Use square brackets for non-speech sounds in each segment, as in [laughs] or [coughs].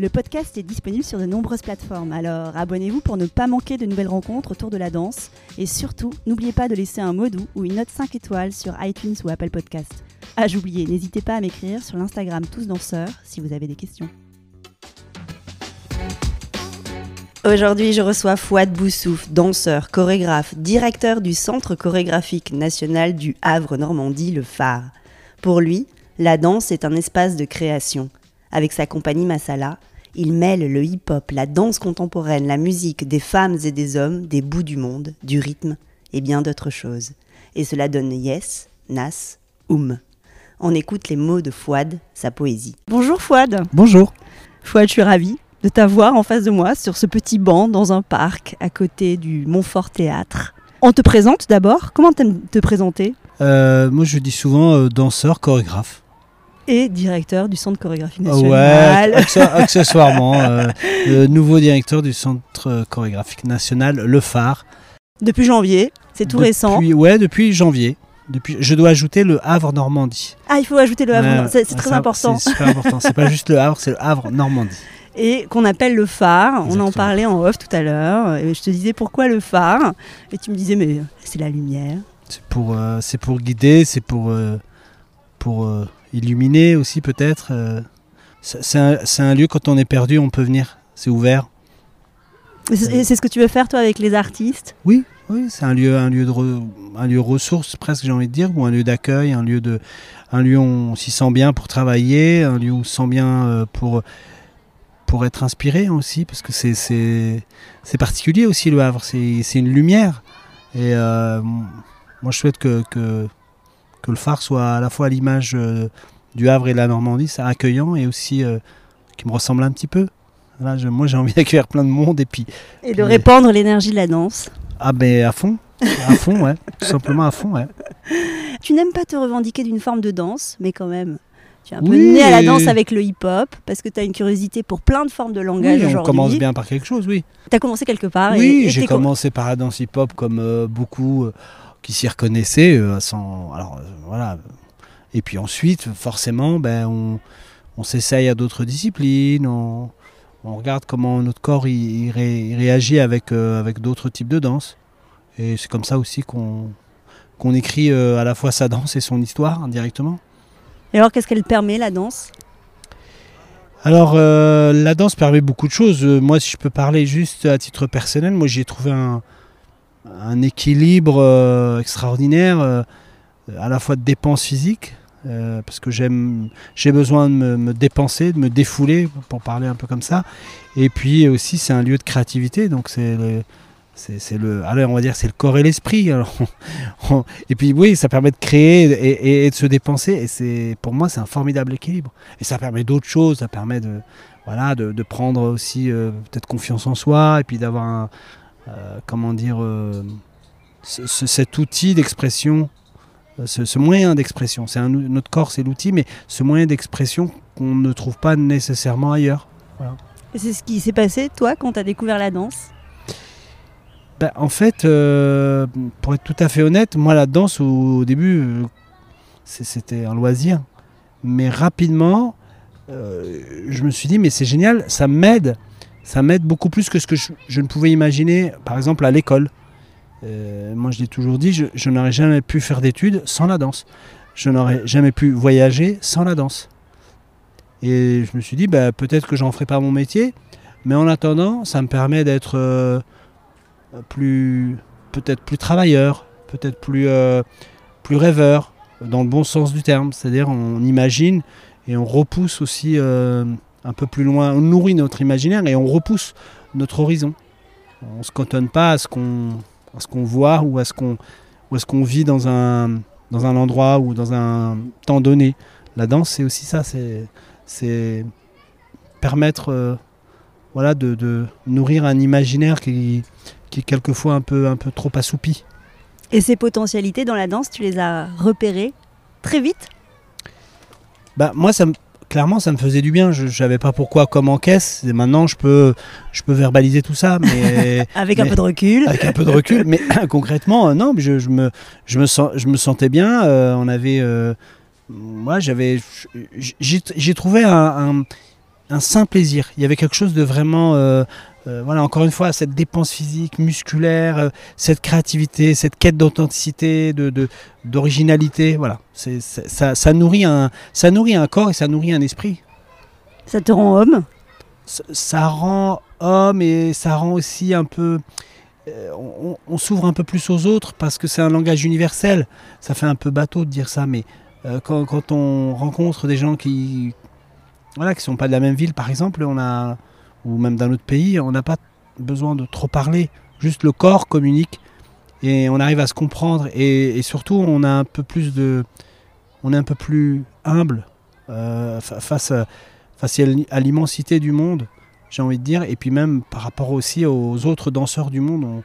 Le podcast est disponible sur de nombreuses plateformes, alors abonnez-vous pour ne pas manquer de nouvelles rencontres autour de la danse. Et surtout, n'oubliez pas de laisser un mot doux ou une note 5 étoiles sur iTunes ou Apple Podcast. Ah, j'oubliais, n'hésitez pas à m'écrire sur l'Instagram Tous Danseurs si vous avez des questions. Aujourd'hui, je reçois Fouad Boussouf, danseur, chorégraphe, directeur du Centre chorégraphique national du Havre-Normandie, le Phare. Pour lui, la danse est un espace de création. Avec sa compagnie Masala, il mêle le hip-hop, la danse contemporaine, la musique, des femmes et des hommes, des bouts du monde, du rythme et bien d'autres choses. Et cela donne Yes, Nas, Oum. On écoute les mots de Fouad, sa poésie. Bonjour Fouad. Bonjour. Fouad, je suis ravie de t'avoir en face de moi sur ce petit banc dans un parc à côté du Montfort Théâtre. On te présente d'abord. Comment t'aimes te présenter? Euh, moi, je dis souvent euh, danseur, chorégraphe. Et directeur du Centre chorégraphique Ouais, national. acce- accessoirement, euh, le nouveau directeur du Centre euh, chorégraphique national, le phare. Depuis janvier, c'est tout Depuis- récent. Ouais, depuis janvier. Depuis, je dois ajouter le Havre Normandie. Ah, il faut ajouter le Havre. Ouais, c'est ouais, très important. C'est super important. C'est pas juste le Havre, c'est le Havre Normandie. Et qu'on appelle le phare. On en parlait en off tout à l'heure. Et je te disais pourquoi le phare? Et tu me disais, mais c'est la lumière. C'est pour, euh, c'est pour guider, c'est pour, euh, pour euh, illuminer aussi peut-être. euh. C'est un, un lieu quand on est perdu, on peut venir. C'est ouvert. Et C'est c'est ce que tu veux faire toi avec les artistes? Oui, oui, c'est un lieu, un lieu de, re- un lieu ressource presque, j'ai envie de dire, ou un lieu d'accueil, un lieu de, un lieu où on s'y sent bien pour travailler, un lieu où on se sent bien euh, pour, pour être inspiré aussi, parce que c'est, c'est, particulier aussi le Havre, c'est, c'est une lumière. Et euh, moi, je souhaite que, que, que le phare soit à la fois à l'image euh, du Havre et de la Normandie, c'est accueillant et aussi euh, qui me ressemble un petit peu. Voilà, je- moi, j'ai envie [laughs] d'accueillir plein de monde et puis Et de répandre l'énergie de la danse. ah ben à fond, à fond, ouais, [laughs] tout simplement à fond, ouais. Tu n'aimes pas te revendiquer d'une forme de danse, mais quand même. Tu es un peu né à la danse avec le hip-hop, parce que tu as une curiosité pour plein de formes de langage Oui, on commence bien par quelque chose, oui. Tu as commencé quelque part. oui, j'ai commencé par la danse hip-hop comme euh, beaucoup euh, qui s'y reconnaissaient, euh, sans, alors euh, voilà. Et puis ensuite, forcément, ben on, on s'essaye à d'autres disciplines, on, on regarde comment notre corps il, il ré- il réagit avec euh, avec d'autres types de danse. Et c'est comme ça aussi qu'on qu'on écrit à la fois sa danse et son histoire indirectement. Et alors, qu'est-ce qu'elle permet, la danse? Alors, euh, la danse permet beaucoup de choses. Euh, moi, si je peux parler juste à titre personnel, moi j'ai trouvé un, un équilibre euh, extraordinaire, euh, à la fois de dépense physique, euh, parce que j'ai besoin de me, dépenser, de me défouler, pour parler un peu comme ça. Et puis aussi, c'est un lieu de créativité, donc c'est le, c'est, le, allez, on va dire, c'est le corps et l'esprit. [laughs] Alors, et puis oui, ça permet de créer et, de se dépenser. Et c'est, pour moi, c'est un formidable équilibre. Et ça permet d'autres choses. Ça permet de, voilà, de, prendre aussi peut-être confiance en soi et puis d'avoir un, comment dire, euh, ce- ce- cet outil d'expression, euh, ce, ce moyen d'expression. C'est notre corps, c'est l'outil, mais ce moyen d'expression qu'on ne trouve pas nécessairement ailleurs. C'est ce qui s'est passé, toi, quand tu as découvert la danse? Ben, en fait, euh, pour être tout à fait honnête, moi la danse au, au début, euh, c'était un loisir. Mais rapidement, euh, je me suis dit, mais c'est génial, ça m'aide. Ça m'aide beaucoup plus que ce que je, ne pouvais imaginer, par exemple, à l'école. Euh, moi, je l'ai toujours dit, je, n'aurais jamais pu faire d'études sans la danse. Je n'aurais jamais pu voyager sans la danse. Et je me suis dit, ben, peut-être que j'en ferai pas mon métier, mais en attendant, ça me permet d'être... euh, plus peut-être plus travailleur, peut-être plus euh, plus rêveur dans le bon sens du terme, c'est-à-dire on imagine et on repousse aussi un peu plus loin, on nourrit notre imaginaire et on repousse notre horizon. On se cantonne pas à ce qu'on à ce qu'on voit ou à ce qu'on ou à ce qu'on vit dans un dans un endroit ou dans un temps donné. la danse, c'est aussi ça, c'est permettre voilà, de, nourrir un imaginaire qui, qui est quelquefois un peu, un peu trop assoupi. Et ces potentialités dans la danse, tu les as repérées très vite? Bah, Moi, ça clairement, ça me faisait du bien. Je ne savais pas pourquoi, comme en caisse. Et maintenant, je peux, je peux verbaliser tout ça. Mais, [laughs] avec un peu de recul. Avec un peu de recul. mais [coughs] concrètement, euh, non, je, je, me, je, me sens, je me sentais bien. Euh, on avait. Euh, moi, j'avais. J'ai trouvé un, un, sain plaisir. Il y avait quelque chose de vraiment. Euh, voilà, encore une fois, cette dépense physique, musculaire, euh, cette créativité, cette quête d'authenticité, de, d'originalité, voilà, c'est, ça, ça, nourrit un, ça nourrit un corps et ça nourrit un esprit. Ça te rend homme? Ça, rend homme et ça rend aussi un peu... Euh, on, s'ouvre un peu plus aux autres parce que c'est un langage universel. Ça fait un peu bateau de dire ça, mais quand, quand, on rencontre des gens qui voilà qui sont pas de la même ville, par exemple, on a ou même d'un autre pays, on n'a pas besoin de trop parler. Juste le corps communique et on arrive à se comprendre et, surtout on a un peu plus de, on est un peu plus humble euh, face à, face à l'immensité du monde, j'ai envie de dire, et puis même par rapport aussi aux autres danseurs du monde,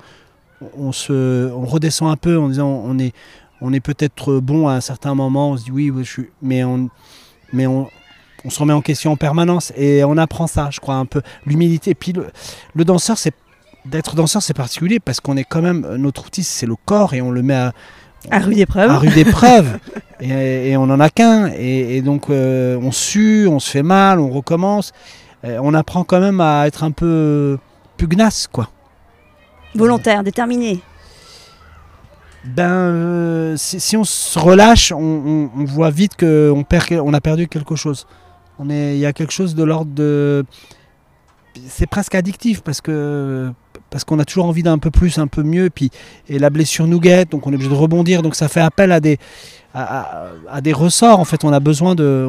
on, se, on redescend un peu en disant on est, on est peut-être bon à un certain moment, on se dit oui, mais on, on se remet en question en permanence et on apprend ça, je crois, un peu. L'humilité. Et puis le, danseur, c'est d'être danseur, c'est particulier parce qu'on est quand même, notre outil, c'est le corps et on le met à, à rude épreuve. À rude épreuve. [laughs] et, on n'en a qu'un. Et, donc euh, on sue, on se fait mal, on recommence. on apprend quand même à être un peu pugnace, quoi. Volontaire, déterminé. Ben, euh, si, on se relâche, on, voit vite qu'on on a perdu quelque chose il y a quelque chose de l'ordre de. C'est presque addictif parce que parce qu'on a toujours envie d'un peu plus, un peu mieux, et puis et la blessure nous guette, donc on est obligé de rebondir, donc ça fait appel à des à, des ressorts en fait. On a besoin de,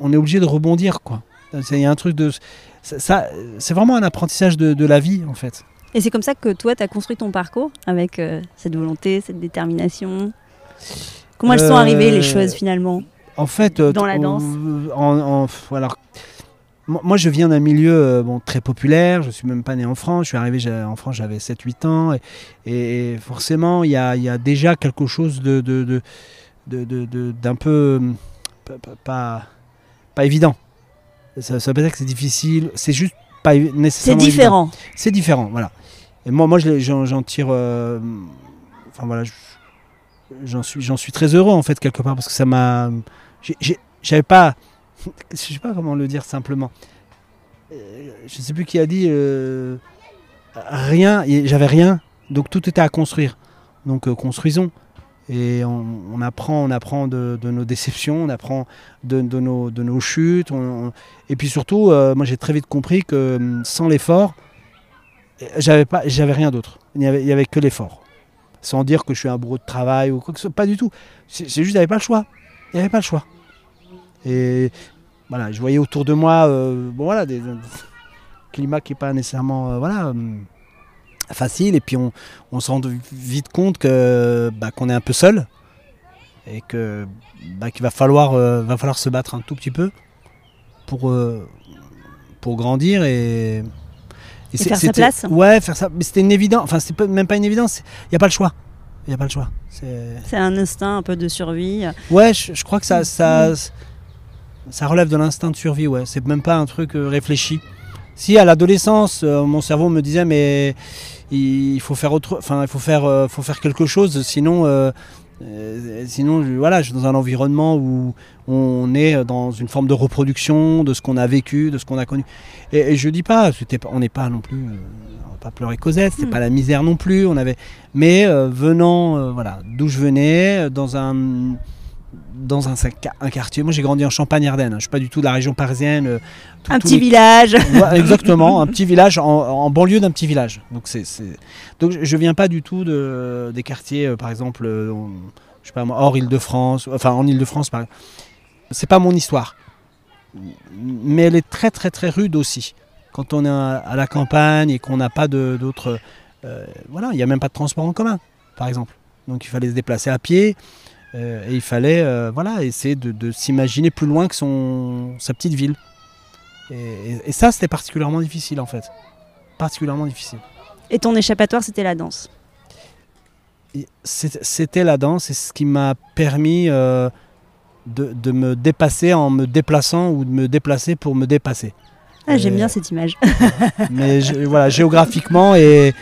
on, est obligé de rebondir quoi. Il y a un truc de ça, c'est vraiment un apprentissage de, la vie en fait. Et c'est comme ça que toi, tu as construit ton parcours avec euh, cette volonté, cette détermination? Comment elles sont arrivées les euh, choses finalement? En fait, euh, dans la danse. moi, je viens d'un milieu euh, bon, très populaire. Je suis même pas né en France. Je suis arrivé en France, j'avais 7-8 ans. Et, forcément, il y a, déjà quelque chose de, d'un peu pas, pas évident. Ça, ça veut pas dire que c'est difficile. C'est juste pas nécessairement. C'est différent. C'est différent, voilà. Et moi, moi, j'en tire. Euh, enfin voilà, j'en suis, j'en suis très heureux en fait quelque part parce que ça m'a j'avais pas, [laughs] je sais pas comment le dire simplement. Euh, je sais plus qui a dit euh, rien, j'avais rien, donc tout était à construire. Donc euh, construisons. Et on, apprend, on apprend de, nos déceptions, on apprend de, nos, de nos, chutes. et puis surtout, moi j'ai très vite compris que hum, sans l'effort, j'avais pas, j'avais rien d'autre. Il n'y avait, avait que l'effort. Sans dire que je suis un bourreau de travail ou quoi que ce soit, pas du tout. C'est juste, j'avais pas le choix. Il n'y avait pas le choix. Et voilà, je voyais autour de moi, euh, bon voilà, des, [laughs] climat qui n'est pas nécessairement euh, voilà, euh, facile. Et puis on, on se rend vite compte que bah, qu'on est un peu seul et que bah, qu'il va falloir, va falloir se battre un tout petit peu pour, pour grandir et, et, faire sa place. Ouais, faire ça. Mais c'était une évidence. Enfin, c'est même pas une évidence. Il n'y a pas le choix. Il n'y a pas le choix. C'est un instinct un peu de survie. Ouais, je, crois que ça, ça, ça relève de l'instinct de survie, ouais. C'est même pas un truc euh, réfléchi. Si à l'adolescence, euh, mon cerveau me disait mais il faut faire autre, enfin il faut faire, euh, faut faire quelque chose, sinon, sinon voilà, je suis dans un environnement où on est dans une forme de reproduction de ce qu'on a vécu, de ce qu'on a connu. Et, et je dis pas, on n'est pas non plus, on va pas pleurer Cosette, c'est hmm. pas la misère non plus. On avait, mais venant, voilà, d'où je venais, dans un dans un, un quartier. Moi, j'ai grandi en Champagne-Ardenne. Hein. Je suis pas du tout de la région parisienne. Euh, un petit village. [laughs] exactement, un petit village en, banlieue d'un petit village. Donc, c'est, donc, je viens pas du tout de, des quartiers, euh, par exemple, euh, je sais pas, hors Île-de-France, enfin en Île-de-France. Par... C'est pas mon histoire, mais elle est très, très, très rude aussi. Quand on est à, la campagne et qu'on n'a pas d'autres, voilà, il n'y a même pas de transport en commun, par exemple. Donc, il fallait se déplacer à pied. Et il fallait voilà, essayer de, s'imaginer plus loin que son, sa petite ville. Et, ça, c'était particulièrement difficile en fait. Particulièrement difficile. Et ton échappatoire, c'était la danse C'était la danse, c'est ce qui m'a permis de, de, me dépasser en me déplaçant ou de me déplacer pour me dépasser. Ah, j'aime bien cette image. [laughs] mais voilà, géographiquement et,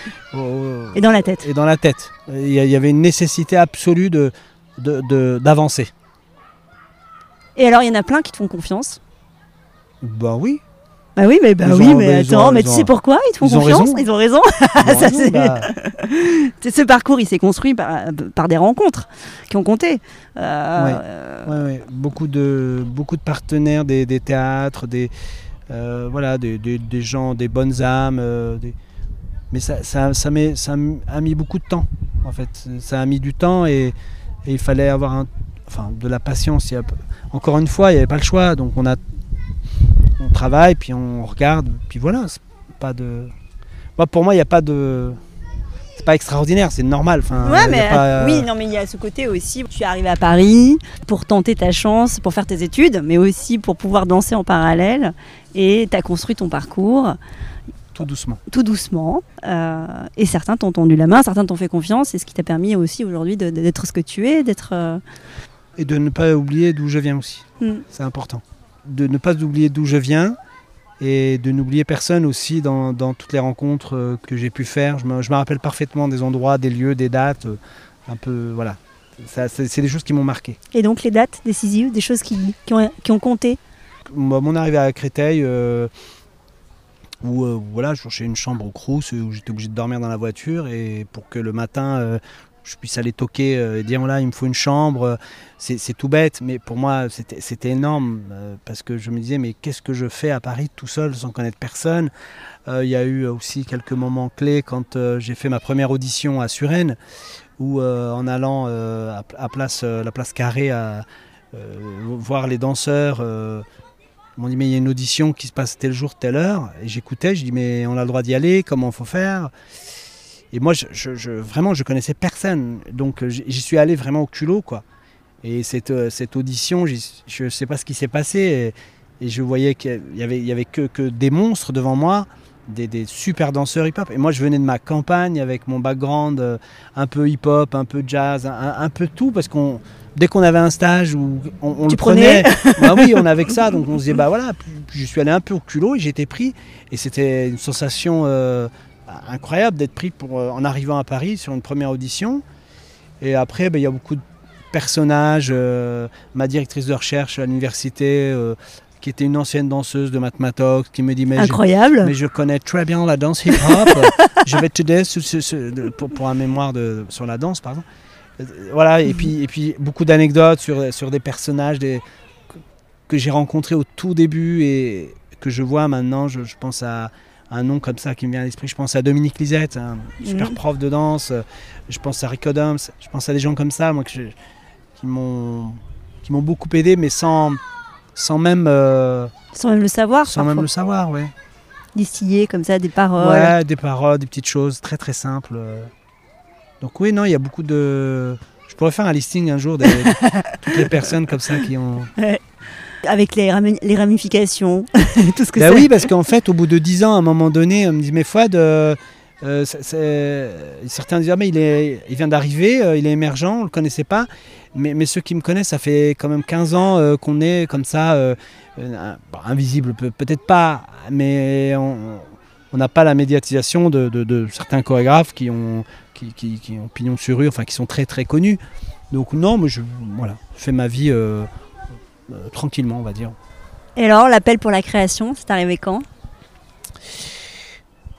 et dans la tête. Et dans la tête. Il y, avait une nécessité absolue de, d'avancer. Et alors, il y en a plein qui te font confiance Bah oui. Bah oui, mais, bah oui, mais attends, mais tu sais pourquoi ils te font confiance Ils ont raison. [laughs] Bah. [laughs] ce parcours, il s'est construit par, des rencontres qui ont compté. Euh... Beaucoup, de, beaucoup de partenaires des, des théâtres, des, euh, voilà, des, gens, des bonnes âmes. Euh, mais ça, ça, ça, a mis beaucoup de temps, en fait. Ça a mis du temps et, il fallait avoir un, enfin, de la patience. Il encore une fois, il n'y avait pas le choix. Donc on, a, on travaille, puis on regarde, puis voilà. Pas de... Moi, pour moi, il n'y a pas de c'est pas extraordinaire, c'est normal. Enfin, ouais, mais oui, non, mais il y a ce côté aussi. Tu es arrivé à Paris pour tenter ta chance, pour faire tes études, mais aussi pour pouvoir danser en parallèle. Et tu as construit ton parcours. Tout doucement. Tout doucement. Euh, et certains t'ont tendu la main, certains t'ont fait confiance, et ce qui t'a permis aussi aujourd'hui d'être ce que tu es, d'être. Euh, et de ne pas oublier d'où je viens aussi. Hmm. C'est important. De ne pas oublier d'où je viens et de n'oublier personne aussi dans, toutes les rencontres euh, que j'ai pu faire. Je me, rappelle parfaitement des endroits, des lieux, des dates, un peu, voilà. C'est des choses qui m'ont marqué. Et donc les dates décisives, des choses qui, ont, qui ont, compté? Mon arrivée à Créteil, euh, où voilà, je cherchais une chambre au Crous, où j'étais obligé de dormir dans la voiture, et pour que le matin, je puisse aller toquer euh, et dire voilà, il me faut une chambre. C'est tout bête, mais pour moi, c'était énorme euh, parce que je me disais mais qu'est-ce que je fais à Paris tout seul sans connaître personne? Euh, Il y a eu aussi quelques moments clés quand j'ai fait ma première audition à Suresnes où en allant à, la place Carrée à voir les danseurs. Ils m'ont dit mais il y a une audition qui se passe tel jour, telle heure. Et j'écoutais, je dis mais on a le droit d'y aller, comment faut faire? Et moi, je, vraiment, je connaissais personne. Donc, j'y suis allé vraiment au culot, quoi. Et cette, euh, audition, je ne sais pas ce qui s'est passé. Et, je voyais qu'il n'y avait, y avait que, des monstres devant moi, des, super danseurs hip-hop. Et moi, je venais de ma campagne avec mon background euh, un peu hip-hop, un peu jazz, un, peu tout, parce qu'on dès qu'on avait un stage où on, le prenait, [laughs] bah oui, on avait que ça, [laughs] donc on se disait bah voilà. Puis, je suis allé un peu au culot et été pris, et c'était une sensation euh, incroyable d'être pris pour, euh, en arrivant à Paris sur une première audition. Et après, ben, il y a beaucoup de personnages. Euh, ma directrice de recherche à l'université, qui était une ancienne danseuse de Mathmatox, qui me dit mais Incroyable. Je, mais je connais très bien la danse hip-hop. [laughs] je vais t'aider pour, pour, un mémoire de, sur la danse, pardon. Voilà, et puis, et puis beaucoup d'anecdotes sur, sur des personnages des, que j'ai rencontrés au tout début et que je vois maintenant. je pense à un nom comme ça qui me vient à l'esprit. Je pense à Dominique Lisette, un super prof de danse. Je pense à Rick Adams. Je pense à des gens comme ça, moi, qui m'ont qui m'ont beaucoup aidé, mais sans sans même euh, sans même le savoir. Sans même le savoir, ouais. Distiller comme ça des paroles. Ouais, des paroles, des petites choses très très simples. Donc oui, non, il y a beaucoup de. Je pourrais faire un listing un jour de [laughs] toutes les personnes comme ça qui ont avec les, ramifications, [laughs] tout ce que bah oui, parce qu'en fait, au bout de 10 ans, à un moment donné, on me dit, mais Fouad, euh, euh, certains disent, ah, mais il, est, il vient d'arriver, euh, il est émergent, on ne le connaissait pas. Mais, mais, ceux qui me connaissent, ça fait quand même 15 ans qu'on est comme ça, invisible, peut-être pas, mais on n'a pas la médiatisation de, certains chorégraphes qui ont, qui, qui, ont pignon sur rue, enfin qui sont très très connus. Donc non, moi je voilà, fais ma vie euh, tranquillement, on va dire. Et alors, l'appel pour la création, c'est arrivé quand?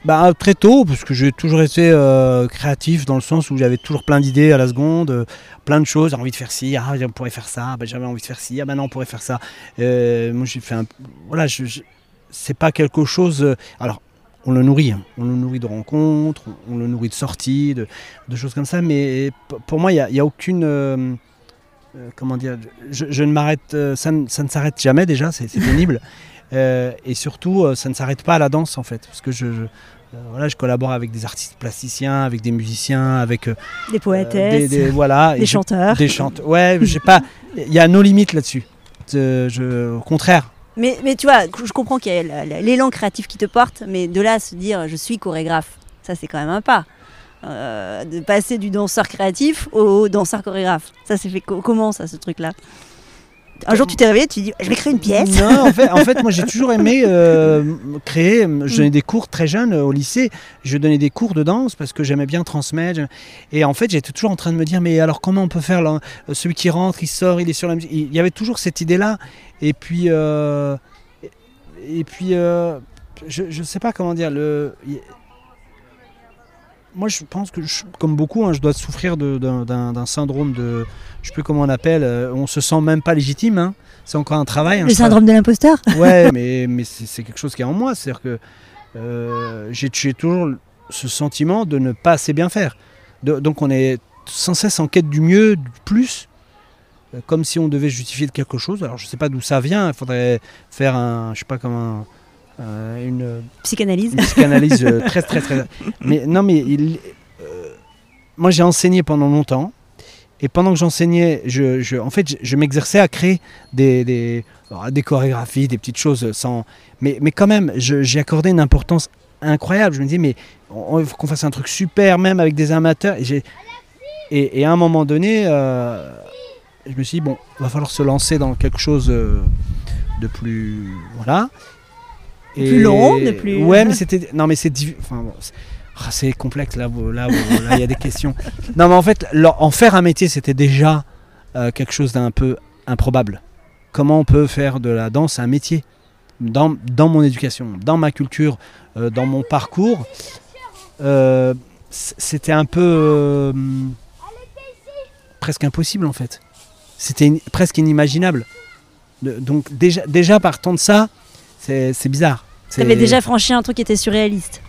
Bah, très tôt, parce que j'ai toujours été euh, créatif dans le sens où j'avais toujours plein d'idées à la seconde, euh, plein de choses, j'ai envie de faire ci, ah, on pourrait faire ça, bah, j'avais envie de faire ci, ah, bah non, on pourrait faire ça. moi, j'ai fait un. Voilà, je, c'est pas quelque chose. alors, on le nourrit, hein. on le nourrit de rencontres, on, le nourrit de sorties, de, choses comme ça, mais pour moi, il n'y a, a, aucune euh, comment dire, je, ne m'arrête, euh, ça, ne, s'arrête jamais déjà, c'est pénible. [laughs] Euh, et surtout, ça ne s'arrête pas à la danse en fait, parce que je, voilà, je collabore avec des artistes plasticiens, avec des musiciens, avec euh, des poétesses, des, des, voilà, des chanteurs. Des chanteurs. Ouais, j'ai pas. Il y a nos limites là-dessus. Je, au contraire. Mais, mais tu vois, je comprends qu'il y a l'élan créatif qui te porte, mais de là à se dire je suis chorégraphe, ça c'est quand même un pas. Euh, de passer du danseur créatif au danseur chorégraphe. Ça s'est fait comment ça, ce truc-là? Un jour, tu t'es réveillé, tu dis, je vais créer une pièce. Non, en fait, moi, j'ai toujours aimé euh, créer. Je donnais des cours très jeunes au lycée. Je donnais des cours de danse parce que j'aimais bien transmettre. Et en fait, j'étais toujours en train de me dire, mais alors, comment on peut faire là, celui qui rentre, il sort, il est sur la musique. Il y avait toujours cette idée-là. Et puis, euh, et puis, je ne sais pas comment dire. Le, moi, je pense que, comme beaucoup, hein, je dois souffrir d'un syndrome de. Je sais plus comment on appelle. Euh, on se sent même pas légitime. Hein. C'est encore un travail. Le syndrome de l'imposteur [laughs] Ouais, [laughs] mais, mais c'est quelque chose qui est en moi. C'est-à-dire que euh, j'ai toujours ce sentiment de ne pas assez bien faire. donc, on est sans cesse en quête du mieux, du plus, euh, comme si on devait justifier de quelque chose. Alors, je sais pas d'où ça vient. Il faudrait faire un. Je sais pas comment. Euh, une psychanalyse. psychanalyse euh, très, très, très. [laughs] Mais non, mais il, euh, moi j'ai enseigné pendant longtemps. Et pendant que j'enseignais, je, je, en fait, je, m'exerçais à créer des, des, des, chorégraphies, des petites choses sans. Mais, mais quand même, j'ai accordé une importance incroyable. Je me dis, mais il faut qu'on fasse un truc super, même avec des amateurs. Et, et, et à un moment donné, je me suis dit, bon, il va falloir se lancer dans quelque chose de plus. Voilà plus long, plus. Ouais, mais c'était. Non, mais c'est. Enfin, ah, c'est complexe là. Là, il y a des questions. [laughs] Non, mais en fait, en faire un métier, c'était déjà euh, quelque chose d'un peu improbable. Comment on peut faire de la danse un métier? Dans, dans mon éducation, dans ma culture, euh, dans mon parcours, euh, c'était un peu presque impossible en fait. C'était presque inimaginable. donc déjà, déjà partant de ça, c'est bizarre. Tu avais déjà franchi un truc qui était surréaliste.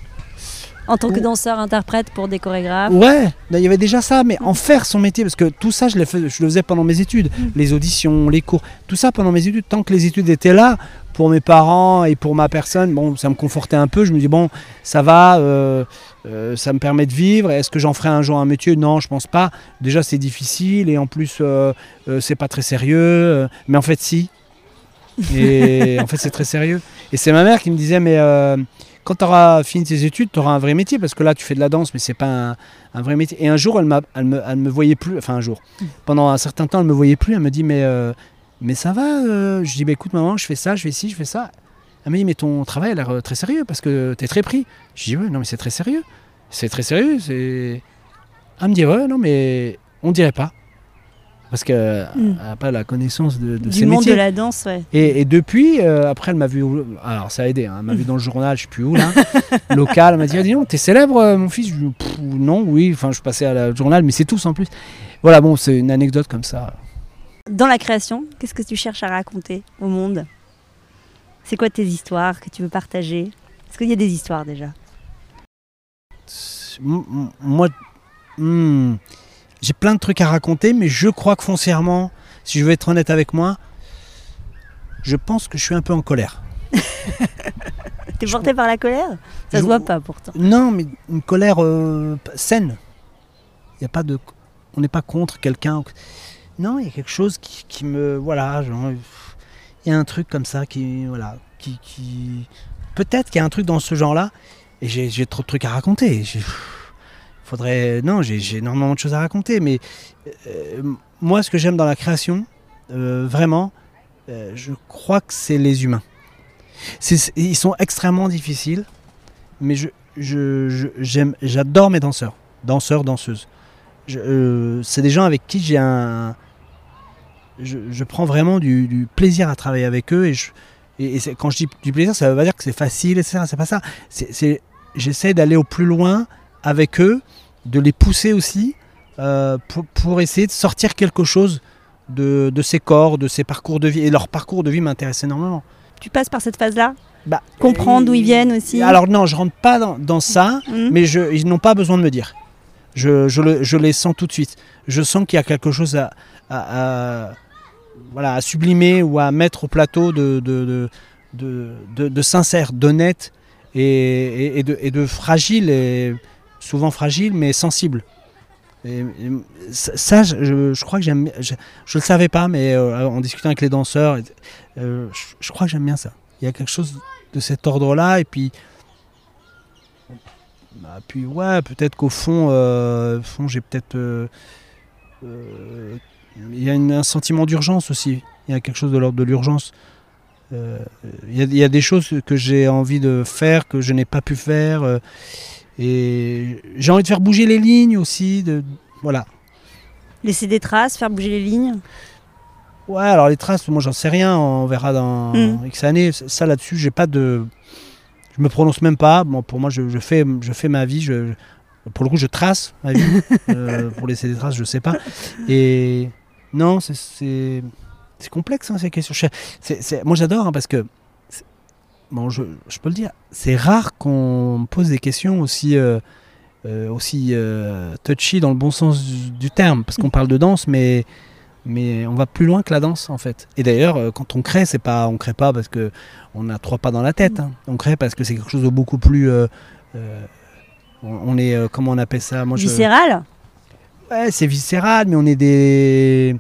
En tant que danseur, interprète pour des chorégraphes. Ouais, il y avait déjà ça, mais en faire son métier, parce que tout ça, je, le faisais pendant mes études, mm. les auditions, les cours, tout ça pendant mes études, tant que les études étaient là, pour mes parents et pour ma personne, bon, ça me confortait un peu, je me dis, bon, ça va, euh, euh, ça me permet de vivre, est-ce que j'en ferai un jour un métier? Non, je pense pas. Déjà, c'est difficile, et en plus, euh, c'est pas très sérieux, mais en fait, si. Et en fait, c'est très sérieux. Et c'est ma mère qui me disait, mais euh, quand tu auras fini tes études, tu auras un vrai métier, parce que là, tu fais de la danse, mais c'est pas un, vrai métier. Et un jour, elle, elle, me, voyait plus, enfin un jour, pendant un certain temps, elle me voyait plus, elle me dit, mais, euh, mais ça va euh. Je dis, bah, écoute, maman, je fais ça, je fais ci, je fais ça. Elle me dit, mais ton travail a l'air très sérieux, parce que tu es très pris. Je dis, ouais, non, mais c'est très sérieux. C'est très sérieux. Elle me dit, ouais, non, mais on dirait pas parce qu'elle n'a mm. pas la connaissance de, de du monde de la danse. Ouais. Et, depuis, euh, après, elle m'a vu. Alors, ça a aidé. Hein, elle m'a vu dans le journal, je sais plus où là, [laughs] local. Elle m'a dit, ah, dis donc, t'es célèbre, euh, mon fils? non, oui. Enfin, je passais à la journal, mais c'est tout en plus. Voilà, bon, c'est une anecdote comme ça. Dans la création, qu'est-ce que tu cherches à raconter au monde? C'est quoi tes histoires que tu veux partager? Est-ce qu'il y a des histoires déjà? Moi. Hmm, j'ai plein de trucs à raconter, mais je crois que foncièrement, si je veux être honnête avec moi, je pense que je suis un peu en colère. [laughs] T'es porté par la colère? Ça se voit pas pourtant. Non, mais une colère euh, saine. Il y a pas de, on n'est pas contre quelqu'un. Non, il y a quelque chose qui, me, voilà, il y a un truc comme ça qui, voilà, qui, qui... peut-être qu'il y a un truc dans ce genre-là. Et j'ai trop de trucs à raconter faudrait. Non, j'ai énormément de choses à raconter, mais euh, moi, ce que j'aime dans la création, euh, vraiment, euh, je crois que c'est les humains. Ils sont extrêmement difficiles, mais je, j'adore mes danseurs, danseurs, danseuses. c'est des gens avec qui j'ai un. Je, prends vraiment du, plaisir à travailler avec eux et, je, et, quand je dis du plaisir, ça veut pas dire que c'est facile, etc. C'est pas ça. J'essaie d'aller au plus loin avec eux, de les pousser aussi euh, pour, essayer de sortir quelque chose de, ces corps, de ces parcours de vie. Et leur parcours de vie m'intéresse énormément. Tu passes par cette phase-là? Bah, Comprendre d'où ils viennent aussi? Alors non, je rentre pas dans, ça, mmh. mais je, ils n'ont pas besoin de me dire. Je, je, les sens tout de suite. Je sens qu'il y a quelque chose à, voilà, à sublimer ou à mettre au plateau de, de, de, de, de sincère, d'honnête et, et, de, et de fragile, et souvent fragile, mais sensible. Et, ça, je, crois que j'aime. Je, je le savais pas, mais euh, en discutant avec les danseurs, euh, je, crois que j'aime bien ça. Il y a quelque chose de cet ordre-là, et puis. Bah, puis ouais, peut-être qu'au fond, euh, fond j'ai peut-être. Il y a un sentiment d'urgence aussi. Il y a quelque chose de l'ordre de l'urgence. Il y, a des choses que j'ai envie de faire que je n'ai pas pu faire. Et j'ai envie de faire bouger les lignes aussi. De, voilà. Laisser des traces, faire bouger les lignes Ouais, alors les traces, moi j'en sais rien, on verra dans Mm. X années. Ça là-dessus, j'ai pas de. Je me prononce même pas. Bon, pour moi, je, je fais, je fais ma vie. Je, pour le coup, je trace ma vie. [laughs] Euh, pour laisser des traces, je sais pas. Et non, c'est- complexe hein, ces questions. Moi, j'adore hein, parce que bon, je, je peux le dire, c'est rare qu'on pose des questions aussi. euh, euh, aussi euh, touchy dans le bon sens du, du terme, parce qu'on parle de danse, mais, mais on va plus loin que la danse en fait. Et d'ailleurs, quand on crée, c'est pas, on crée pas parce que on a trois pas dans la tête. hein. On crée parce que c'est quelque chose de beaucoup plus. euh, on, est, comment on appelle ça? Moi, je- Viscérales Ouais, c'est viscéral, mais on est des,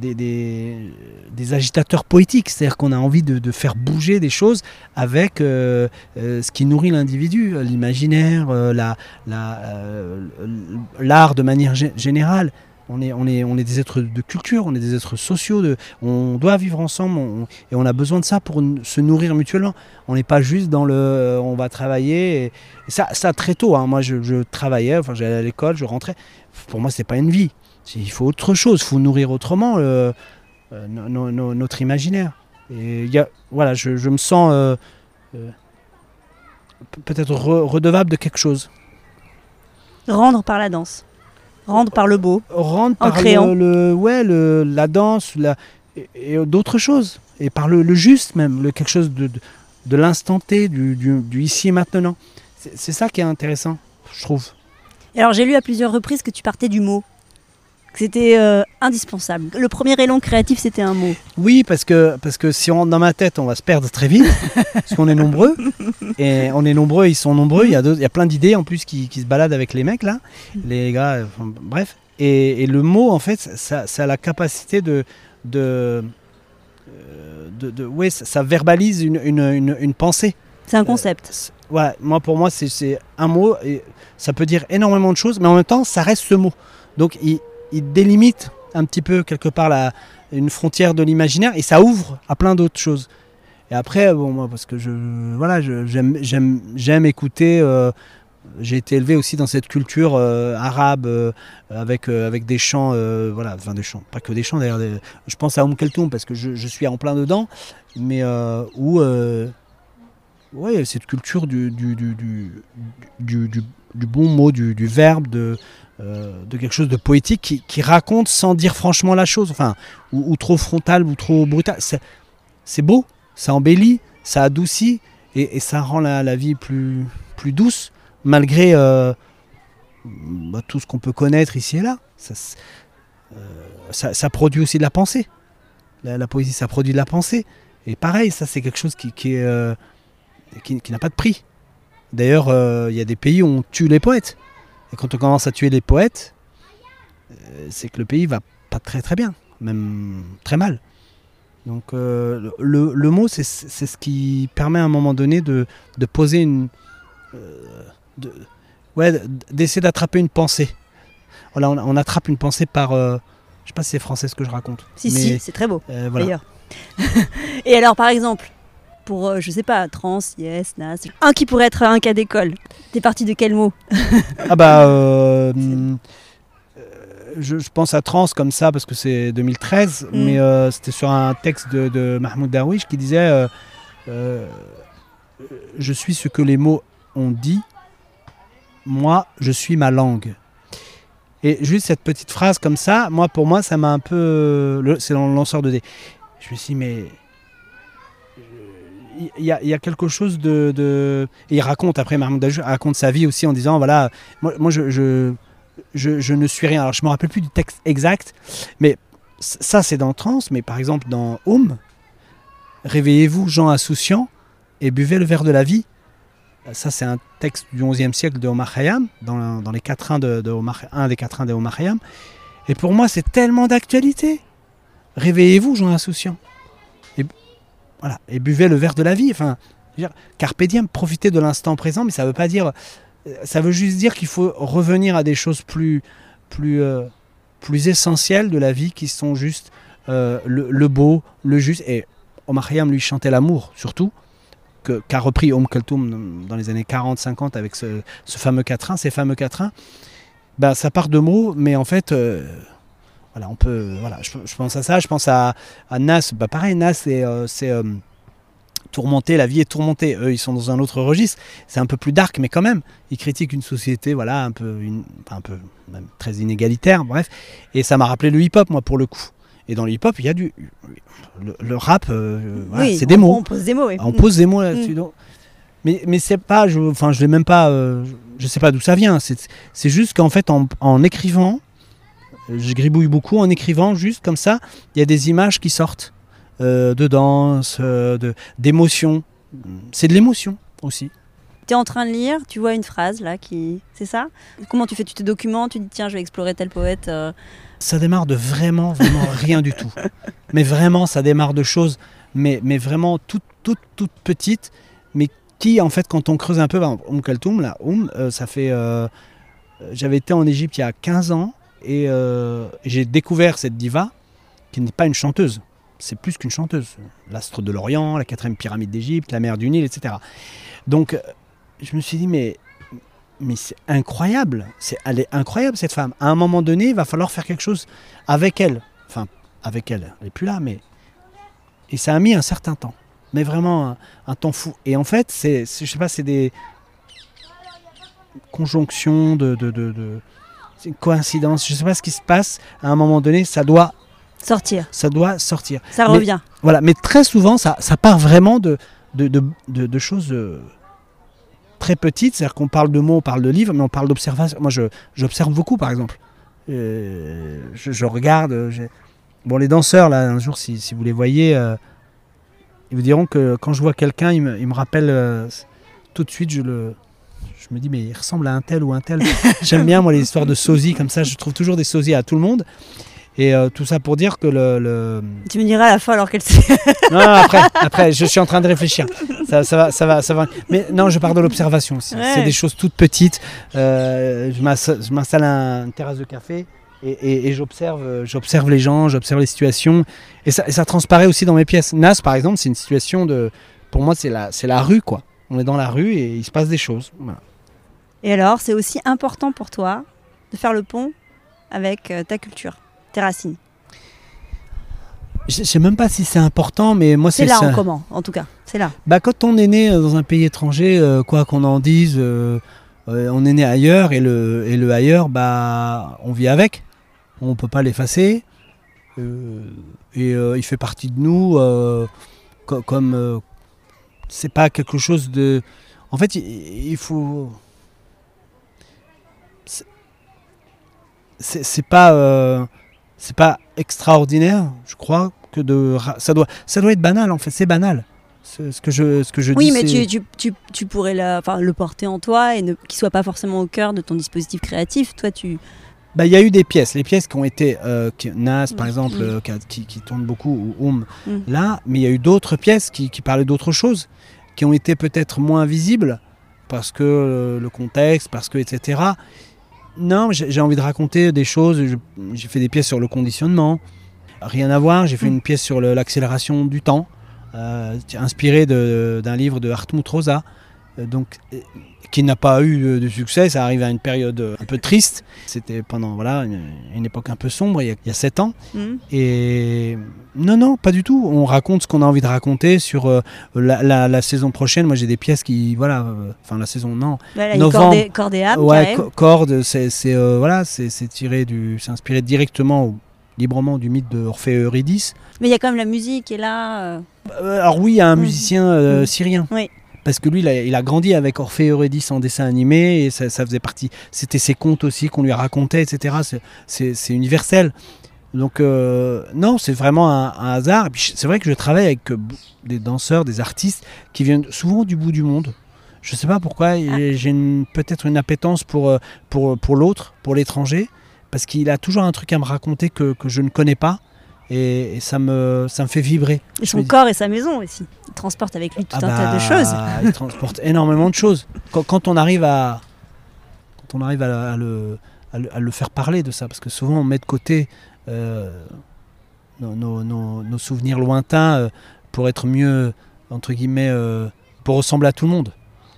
des, des, agitateurs poétiques. C'est-à-dire qu'on a envie de, faire bouger des choses avec euh, euh, ce qui nourrit l'individu, l'imaginaire, euh, la, la, l'art de manière gé- générale. On est, on, est, on est des êtres de culture, on est des êtres sociaux, on doit vivre ensemble et on a besoin de ça pour se nourrir mutuellement. On n'est pas juste dans le on va travailler. Ça, ça très tôt, hein. moi je, je travaillais, enfin j'allais à l'école, je rentrais pour moi, c'est pas une vie. Il faut autre chose, il faut nourrir autrement euh, euh, no- no- no- notre imaginaire. Et y a, voilà, je, je me sens euh, euh, pe- peut-être re- redevable de quelque chose. Rendre par la danse. Rendre par le beau. Rendre En par créant. le, le- ouais, le- la danse la, et, et d'autres choses. Et par le, le juste même, le, quelque chose de, de, de l'instant T, du, du- du ici et maintenant. C'est ça qui est intéressant, je trouve. Alors j'ai lu à plusieurs reprises que tu partais du mot. C'était euh, indispensable. Le premier élan créatif, c'était un mot. Oui, parce que, parce que si on rentre dans ma tête, on va se perdre très vite, [laughs] parce qu'on est nombreux. Et on est nombreux, ils sont nombreux. Il y a, il y a plein d'idées en plus qui, qui se baladent avec les mecs là, les gars, euh, enfin, bref. Et, et le mot, en fait, ça, ça a la capacité de. de, euh, de, de- ouais, ça, ça verbalise une, une, une, une pensée. C'est un concept. C'est- Ouais, moi pour moi c'est- c'est un mot et ça peut dire énormément de choses, mais en même temps ça reste ce mot. Donc il, il délimite un petit peu quelque part la, une frontière de l'imaginaire et ça ouvre à plein d'autres choses. Et après, bon moi parce que je voilà j'aime écouter. euh, j'ai été élevé aussi dans cette culture euh, arabe euh, avec avec des chants voilà enfin des chants pas que des chants d'ailleurs je pense à Oum Keltoum parce que je, suis en plein dedans mais où ouais, cette culture du, du, du, du, bon mot, du verbe, de, euh, de quelque chose de poétique qui, raconte sans dire franchement la chose, enfin, ou, trop frontal ou trop brutal. C'est, beau, ça embellit, ça adoucit et, ça rend la, vie plus, plus douce, malgré euh, bah, tout ce qu'on peut connaître ici et là. Ça, euh, produit aussi de la pensée. La, poésie, ça produit de la pensée. Et pareil, ça, c'est quelque chose qui, qui qui, n'a pas de prix. D'ailleurs, il y a des pays où on tue les poètes. Et quand on commence à tuer les poètes, euh, c'est que le pays va pas très très bien, même très mal. Donc euh, le, le mot, c'est ce qui permet à un moment donné de, de poser une... euh, de- ouais, d'essayer d'attraper une pensée. Voilà, on, on attrape une pensée par... euh, je sais pas si c'est français ce que je raconte. Si, mais, si, c'est très beau, voilà. d'ailleurs. [laughs] Et alors, par exemple, pour, euh, je sais pas, trans, yes, nas, un qui pourrait être un cas d'école. T'es parti de quel mot Ah bah, [laughs] euh, euh, je, je pense à Trans comme ça parce que c'est 2013, Mm. mais euh, c'était sur un texte de, de Mahmoud Darwish qui disait euh, Je suis ce que les mots ont dit, moi je suis ma langue. Et juste cette petite phrase comme ça, moi pour moi ça m'a un peu. C'est dans le lanceur de dés. Je me suis dit, mais. Il y, a, quelque chose de. il raconte, après Mahmoud Darwish raconte sa vie aussi en disant voilà, moi, je, je, je, ne suis rien. Alors je me rappelle plus du texte exact, mais ça c'est dans Trans, mais par exemple dans Home, réveillez-vous, gens insouciants, et buvez le verre de la vie. Ça, c'est un texte du XIe siècle de Omar Khayyam, dans, dans les quatrains de, de Omar, un des de Khayyam. Et pour moi, c'est tellement d'actualité. Réveillez-vous, gens insouciants. Voilà, et buvez le verre de la vie. Enfin, dire, carpe diem, profitez de l'instant présent, mais ça veut pas dire. Ça veut juste dire qu'il faut revenir à des choses plus, plus, euh, plus essentielles de la vie qui sont juste euh, le, beau, le juste. Et Omar Khayyam lui chantait l'amour, surtout, qu'a repris Om Kaltoum dans les années 40-50 avec ce, fameux quatrain, ces fameux quatrains. Ben, ça part de mots, mais en fait, euh, voilà, on peut, voilà, je, je pense à ça, je pense à, à Nas. Bah, pareil, Nas, c'est, euh, c'est euh, tourmenté, la vie est tourmentée. Eux, ils sont dans un autre registre. C'est un peu plus dark, mais quand même, ils critiquent une société, voilà, un peu, une- un peu, même très inégalitaire, bref. Et ça m'a rappelé le hip-hop, moi, pour le coup. Et dans le hip-hop, il y a du, le, le rap, euh, voilà, Oui, c'est des mots. On pose des mots, oui. On pose des mots là-dessus. donc. Mais, mais c'est pas, je, enfin, je l'ai même pas, euh, je, sais pas d'où ça vient. C'est, c'est juste qu'en fait, en, en écrivant, je gribouille beaucoup en écrivant, juste comme ça, il y a des images qui sortent euh, de danse, euh, de, d'émotion. C'est de l'émotion aussi. Tu es en train de lire, tu vois une phrase là qui. C'est ça? Comment tu fais? Tu te documentes, tu dis tiens, je vais explorer tel poète. euh, Ça démarre de vraiment, vraiment [laughs] rien du tout. Mais vraiment, ça démarre de choses, mais, mais vraiment toutes, toutes, toutes petites, mais qui, en fait, quand on creuse un peu, par exemple, Kaltoum, là, euh, ça fait. euh, J'avais été en Égypte il y a 15 ans et euh, j'ai découvert cette diva qui n'est pas une chanteuse. C'est plus qu'une chanteuse. L'astre de l'Orient, la quatrième pyramide d'Égypte, la mer du Nil, etc. Donc, euh, je me suis dit, mais mais c'est incroyable. C'est, elle est incroyable cette femme. À un moment donné, il va falloir faire quelque chose avec elle. Enfin, avec elle. Elle n'est plus là, mais et ça a mis un certain temps. Mais vraiment un, temps fou. Et en fait, c'est, je sais pas, c'est des conjonctions de, de- c'est une coïncidence. Je sais pas ce qui se passe. À un moment donné, ça doit, Sortir, ça doit sortir. ça Mais- revient. Voilà, mais très souvent, ça, ça part vraiment de, de, de, de- de choses euh, très petites. C'est-à-dire qu'on parle de mots, on parle de livres, mais on parle d'observation. Moi, je, j'observe beaucoup, par exemple. Euh, je, je regarde. euh, Bon, les danseurs, là, un jour, si, si vous les voyez, euh, ils vous diront que quand je vois quelqu'un, il me, il me rappelle tout de suite, je le. Je me dis, mais il ressemble à un tel ou un tel. [laughs] J'aime bien, moi, les histoires de sosies comme ça. Je trouve toujours des sosies à tout le monde. Et euh, tout ça pour dire que le- le, Tu me diras à la fin alors qu'elle sait. non, non, après, [laughs] après, je suis en train de réfléchir. Ça, ça va, ça va, ça va. Mais non, je parle de l'observation aussi. Ouais. C'est des choses toutes petites. Euh, je m'installe à une terrasse de café et, et- et j'observe, j'observe les gens, j'observe les situations. Et ça, et ça transparaît aussi dans mes pièces. Nas, par exemple, c'est une situation de. Pour moi, c'est la, c'est la rue, quoi. On est dans la rue et il se passe des choses. Voilà. Et alors, c'est aussi important pour toi de faire le pont avec euh, ta culture, tes racines. Je je sais même pas si c'est important, mais moi, C'est c'est là ça. en comment, en tout cas. C'est là. Bah, quand on est né dans un pays étranger, euh, quoi qu'on en dise, euh, euh, on est né ailleurs et le, et le ailleurs, bah, on vit avec. On peut pas l'effacer. Euh, et euh, il fait partie de nous euh, co- comme. euh, c'est pas quelque chose de. En fait, il, il faut. C'est- pas. euh, c'est pas extraordinaire, je crois, que de. Ça doit, ça doit être banal, en fait. C'est banal. Ce que je, ce que je Oui, dis, mais tu, tu, tu, tu pourrais la, enfin, le porter en toi et ne, qu'il soit pas forcément au cœur de ton dispositif créatif. Toi, tu. Bah, il y a eu des pièces, les pièces qui ont été euh, qui- Nas par Mm. exemple Mm. euh, qui, qui, tournent beaucoup ou Oum Mm. là, mais il y a eu d'autres pièces qui, qui parlaient d'autres choses, qui ont été peut-être moins visibles parce que euh, le contexte, parce que etc. Non, j'ai envie de raconter des choses. J'ai fait des pièces sur le conditionnement, rien à voir. J'ai fait Mm. une pièce sur l'accélération du temps, euh, inspirée d'un livre de Hartmut Rosa, donc euh, qui n'a pas eu de, succès. Ça arrive à une période euh, un peu triste. C'était pendant voilà une, une époque un peu sombre, il y a, il y a sept ans. Hmm Et non, non, pas du tout. On raconte ce qu'on a envie de raconter sur euh, la, la- la saison prochaine. Moi, j'ai des pièces qui, voilà, euh, enfin la saison, non. Voilà, Novembre. cordée âme qui ouais, co- corde, c'est, euh, voilà, c'est, tiré du, c'est inspiré directement ou librement du mythe de Orphée et Eurydice. Mais il y a quand même la musique qui est là. euh. Euh, alors oui, il y a un Mm. musicien euh, Mm. syrien. Oui. Parce que lui, il a, il a grandi avec Orphée et Eurydice en dessin animé et ça, ça faisait partie. C'était ses contes aussi qu'on lui racontait, etc. C'est, universel. Donc euh, non, c'est vraiment un, un hasard. Et puis c'est vrai que je travaille avec euh, des danseurs, des artistes qui viennent souvent du bout du monde. Je sais pas pourquoi. et J'ai peut-être une appétence pour, euh, pour, pour l'autre, pour l'étranger, parce qu'il a toujours un truc à me raconter que, que je ne connais pas. Et, et ça, me, ça me fait vibrer. Et son dis- corps et sa maison aussi. Il transporte avec lui tout Ah un tas de bah, choses. [laughs] Il transporte énormément de choses. Quand, quand on arrive à, quand on arrive à, à le, à, le, à le faire parler de ça, parce que souvent on met de côté euh, nos, nos- nos- nos souvenirs lointains euh, pour être mieux, entre guillemets, euh, pour ressembler à tout le monde.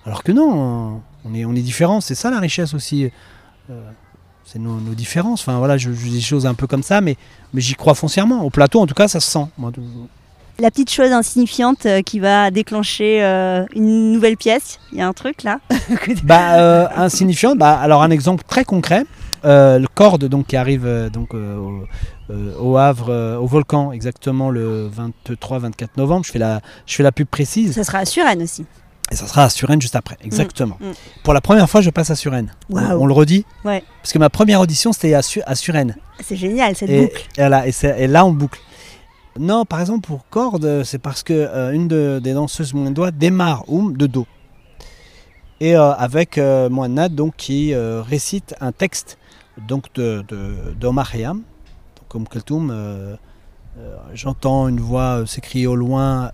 Alors que non, on est, on est différents. C'est ça la richesse aussi. C'est nos, nos différences. Enfin voilà, je, je dis des choses un peu comme ça, mais, mais j'y crois foncièrement. Au plateau, en tout cas, ça se sent. Moi, La petite chose insignifiante euh, qui va déclencher euh, une nouvelle pièce. Il y a un truc là. [laughs] Bah, euh, insignifiant. Bah, alors un exemple très concret. euh, le corde donc qui arrive donc au, au Havre, au volcan exactement le 23-24 novembre. Je fais la, je fais la pub précise Ça sera à Suresnes aussi. Et ça sera à Suresnes juste après. Exactement. mm. Pour la première fois, je passe à Suresnes. On- Waouh. On, le redit. Ouais. Parce que ma première audition c'était à, Su- à Suresnes. C'est génial cette Et, boucle. et là on boucle. Non, par exemple pour corde, c'est parce que euh, une de- des danseuses moins doigt démarre oum de dos. Et euh, avec euh, Mohamed, donc qui euh, récite un texte donc de, de, d'Omar j'entends une voix s'écrier au loin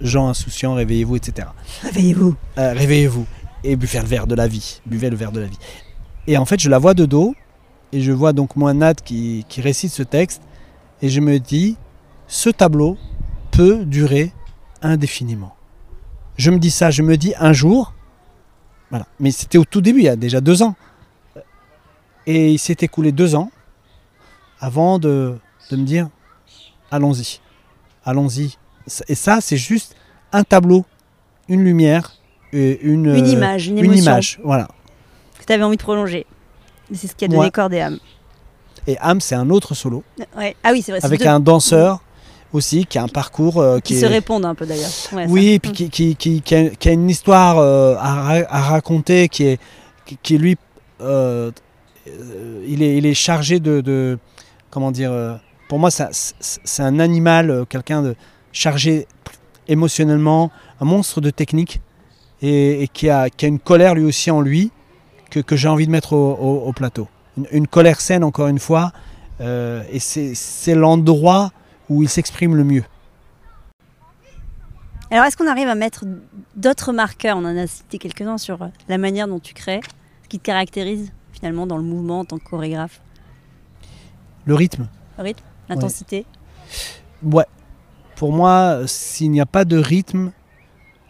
Jean insouciant, réveillez-vous, etc. Réveillez-vous. Euh, réveillez-vous et buvez le verre de la vie. Buvez le verre de la vie. Et en fait, je la vois de dos et je vois donc Mohamed qui, qui récite ce texte et je me dis, ce tableau peut durer indéfiniment. Je me dis ça, je me dis un jour, voilà. Mais c'était au tout début, il y a déjà deux ans. Et il s'est écoulé deux ans avant de, de me dire, allons-y, allons-y. Et ça, c'est juste un tableau, une lumière, et une, Une euh, image, une image, voilà. que tu avais envie de prolonger. C'est ce qui a donné Ouais. corps et âme. Et Am, c'est un autre solo, Ouais. Ah oui, c'est vrai. avec deux un danseur aussi, qui a un parcours euh, qui qui se répondent un peu d'ailleurs. Ouais. Oui, et puis qui, qui, qui, qui a, qui a une histoire euh, à, à raconter, qui est, qui, lui, euh, il, est, il est chargé de, de- comment dire, pour moi, c'est un animal, quelqu'un de chargé émotionnellement, un monstre de technique, et, et qui, a, qui a une colère lui aussi en lui, que, que j'ai envie de mettre au, au- au plateau. Une, une colère saine, encore une fois, euh, et c'est l'endroit où il s'exprime le mieux. Alors, est-ce qu'on arrive à mettre d'autres marqueurs? On en a cité quelques-uns sur la manière dont tu crées, ce qui te caractérise finalement dans le mouvement en tant que chorégraphe? Le rythme. Le rythme, l'intensité? Ouais. Pour moi, s'il n'y a pas de rythme,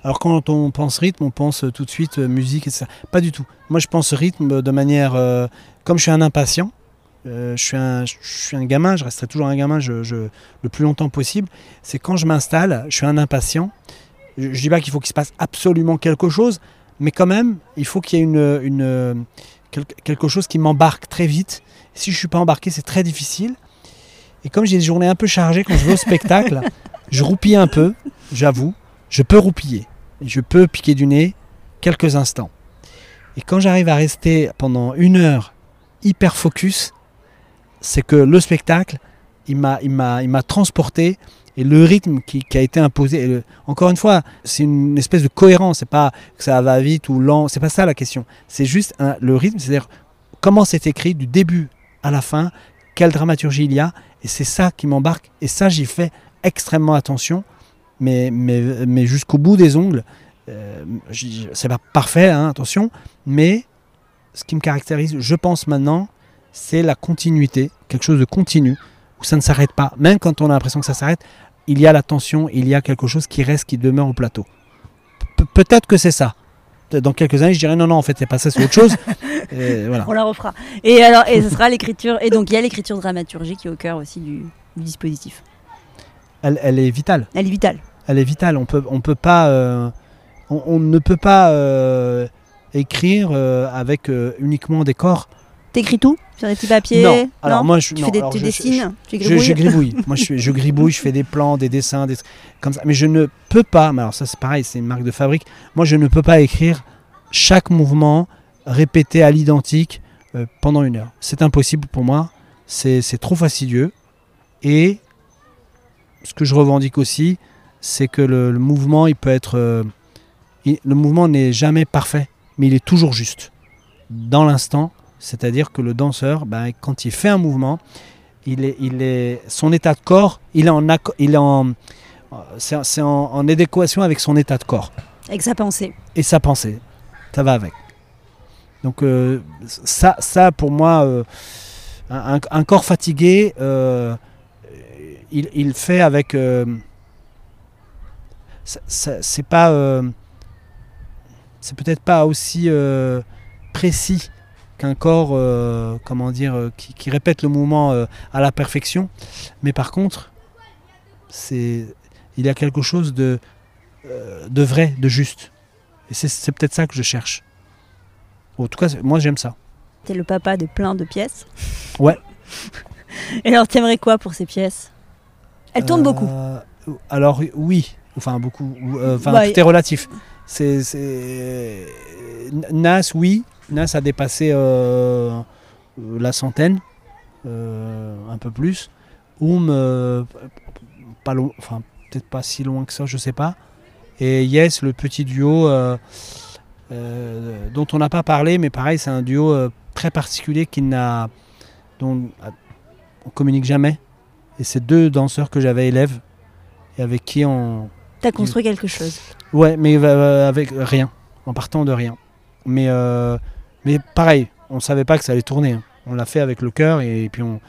alors quand on pense rythme, on pense tout de suite euh, musique, etc. Pas du tout. Moi, je pense rythme de manière. euh, comme je suis un impatient, euh, je, suis un, je suis un gamin, je resterai toujours un gamin le plus longtemps possible. C'est quand je m'installe, je suis un impatient. Je, je dis pas qu'il faut qu'il se passe absolument quelque chose, mais quand même, il faut qu'il y ait une, une, quel- quelque chose qui m'embarque très vite. Si je suis pas embarqué, c'est très difficile. Et comme j'ai des journées un peu chargées quand je vais au spectacle, [laughs] je roupille un peu, j'avoue. Je peux roupiller. Je peux piquer du nez quelques instants. Et quand j'arrive à rester pendant une heure hyper focus, c'est que le spectacle, il m'a, transporté et le rythme qui, a été imposé. encore une fois, c'est une espèce de cohérence. C'est pas que ça va vite ou lent. C'est pas ça la question. C'est juste un- le rythme, c'est-à-dire comment c'est écrit du début à la fin, quelle dramaturgie il y a. Et c'est ça qui m'embarque. Et ça, j'y fais extrêmement attention, mais, mais, mais jusqu'au bout des ongles. Euh, c'est pas parfait, hein, attention, mais ce qui me caractérise, je pense maintenant, c'est la continuité, quelque chose de continu, où ça ne s'arrête pas. Même quand on a l'impression que ça s'arrête, il y a la tension, il y a quelque chose qui reste, qui demeure au plateau. Pe- Peut-être que c'est ça. Dans quelques années, je dirais non, non, en fait, c'est pas ça, c'est autre chose. [laughs] Et voilà. On la refera. Et alors, et ce sera l'écriture. Et donc, il y a l'écriture dramaturgique qui est au cœur aussi du, du dispositif. Elle, elle est vitale. Elle est vitale. elle est vitale. On peut, on peut pas, euh, on, on ne peut pas euh, écrire euh, avec uniquement des corps. T'écris tout sur des petits papiers? Non. Alors moi, je, Tu, non, fais des, alors tu je- dessines? Je, je, gribouilles je gribouille. moi, je, je gribouille, je fais des plans, des dessins, des comme ça. Mais je ne peux pas. Mais alors ça, c'est pareil, c'est une marque de fabrique. Moi, je ne peux pas écrire chaque mouvement répété à l'identique pendant une heure. C'est impossible pour moi. C'est trop fastidieux. Et ce que je revendique aussi, c'est que le, le mouvement, il peut être, euh, il- le mouvement n'est jamais parfait, mais il est toujours juste. Dans l'instant, c'est-à-dire que le danseur, ben, quand il fait un mouvement, il est, il est, son état de corps, il est en, il est en, c'est en, en adéquation avec son état de corps Avec sa pensée. et sa pensée. Ça va avec. Donc euh, ça, ça pour moi, euh, un, un- un corps fatigué, euh, il, il fait avec. euh, c'est pas, euh, c'est peut-être pas aussi euh, précis qu'un corps, comment dire, qui, qui répète le mouvement à la perfection. Mais par contre, c'est, il y a quelque chose de, de vrai, de juste. Et c'est, peut-être ça que je cherche. En tout cas, moi j'aime ça. T'es le papa de plein de pièces. Ouais. [laughs] Et alors, t'aimerais quoi pour ces pièces? Elles tournent beaucoup. Euh, Alors oui, enfin beaucoup. ou, euh, Enfin, tout est relatif. C'est, c'est- Nas, oui. Nas a dépassé euh, la centaine, euh, un peu plus. Oum, euh, pas long, enfin peut-être pas si loin que ça, je sais pas. Et Yes, le petit duo dont on n'a pas parlé, mais pareil, c'est un duo très particulier qui n'a, dont on communique jamais. Et c'est deux danseurs que j'avais élèves et avec qui on, T'as construit quelque chose. Ouais, mais euh, avec rien, en partant de rien. Mais, euh, mais pareil, on savait pas que ça allait tourner. hein. On l'a fait avec le cœur et puis on.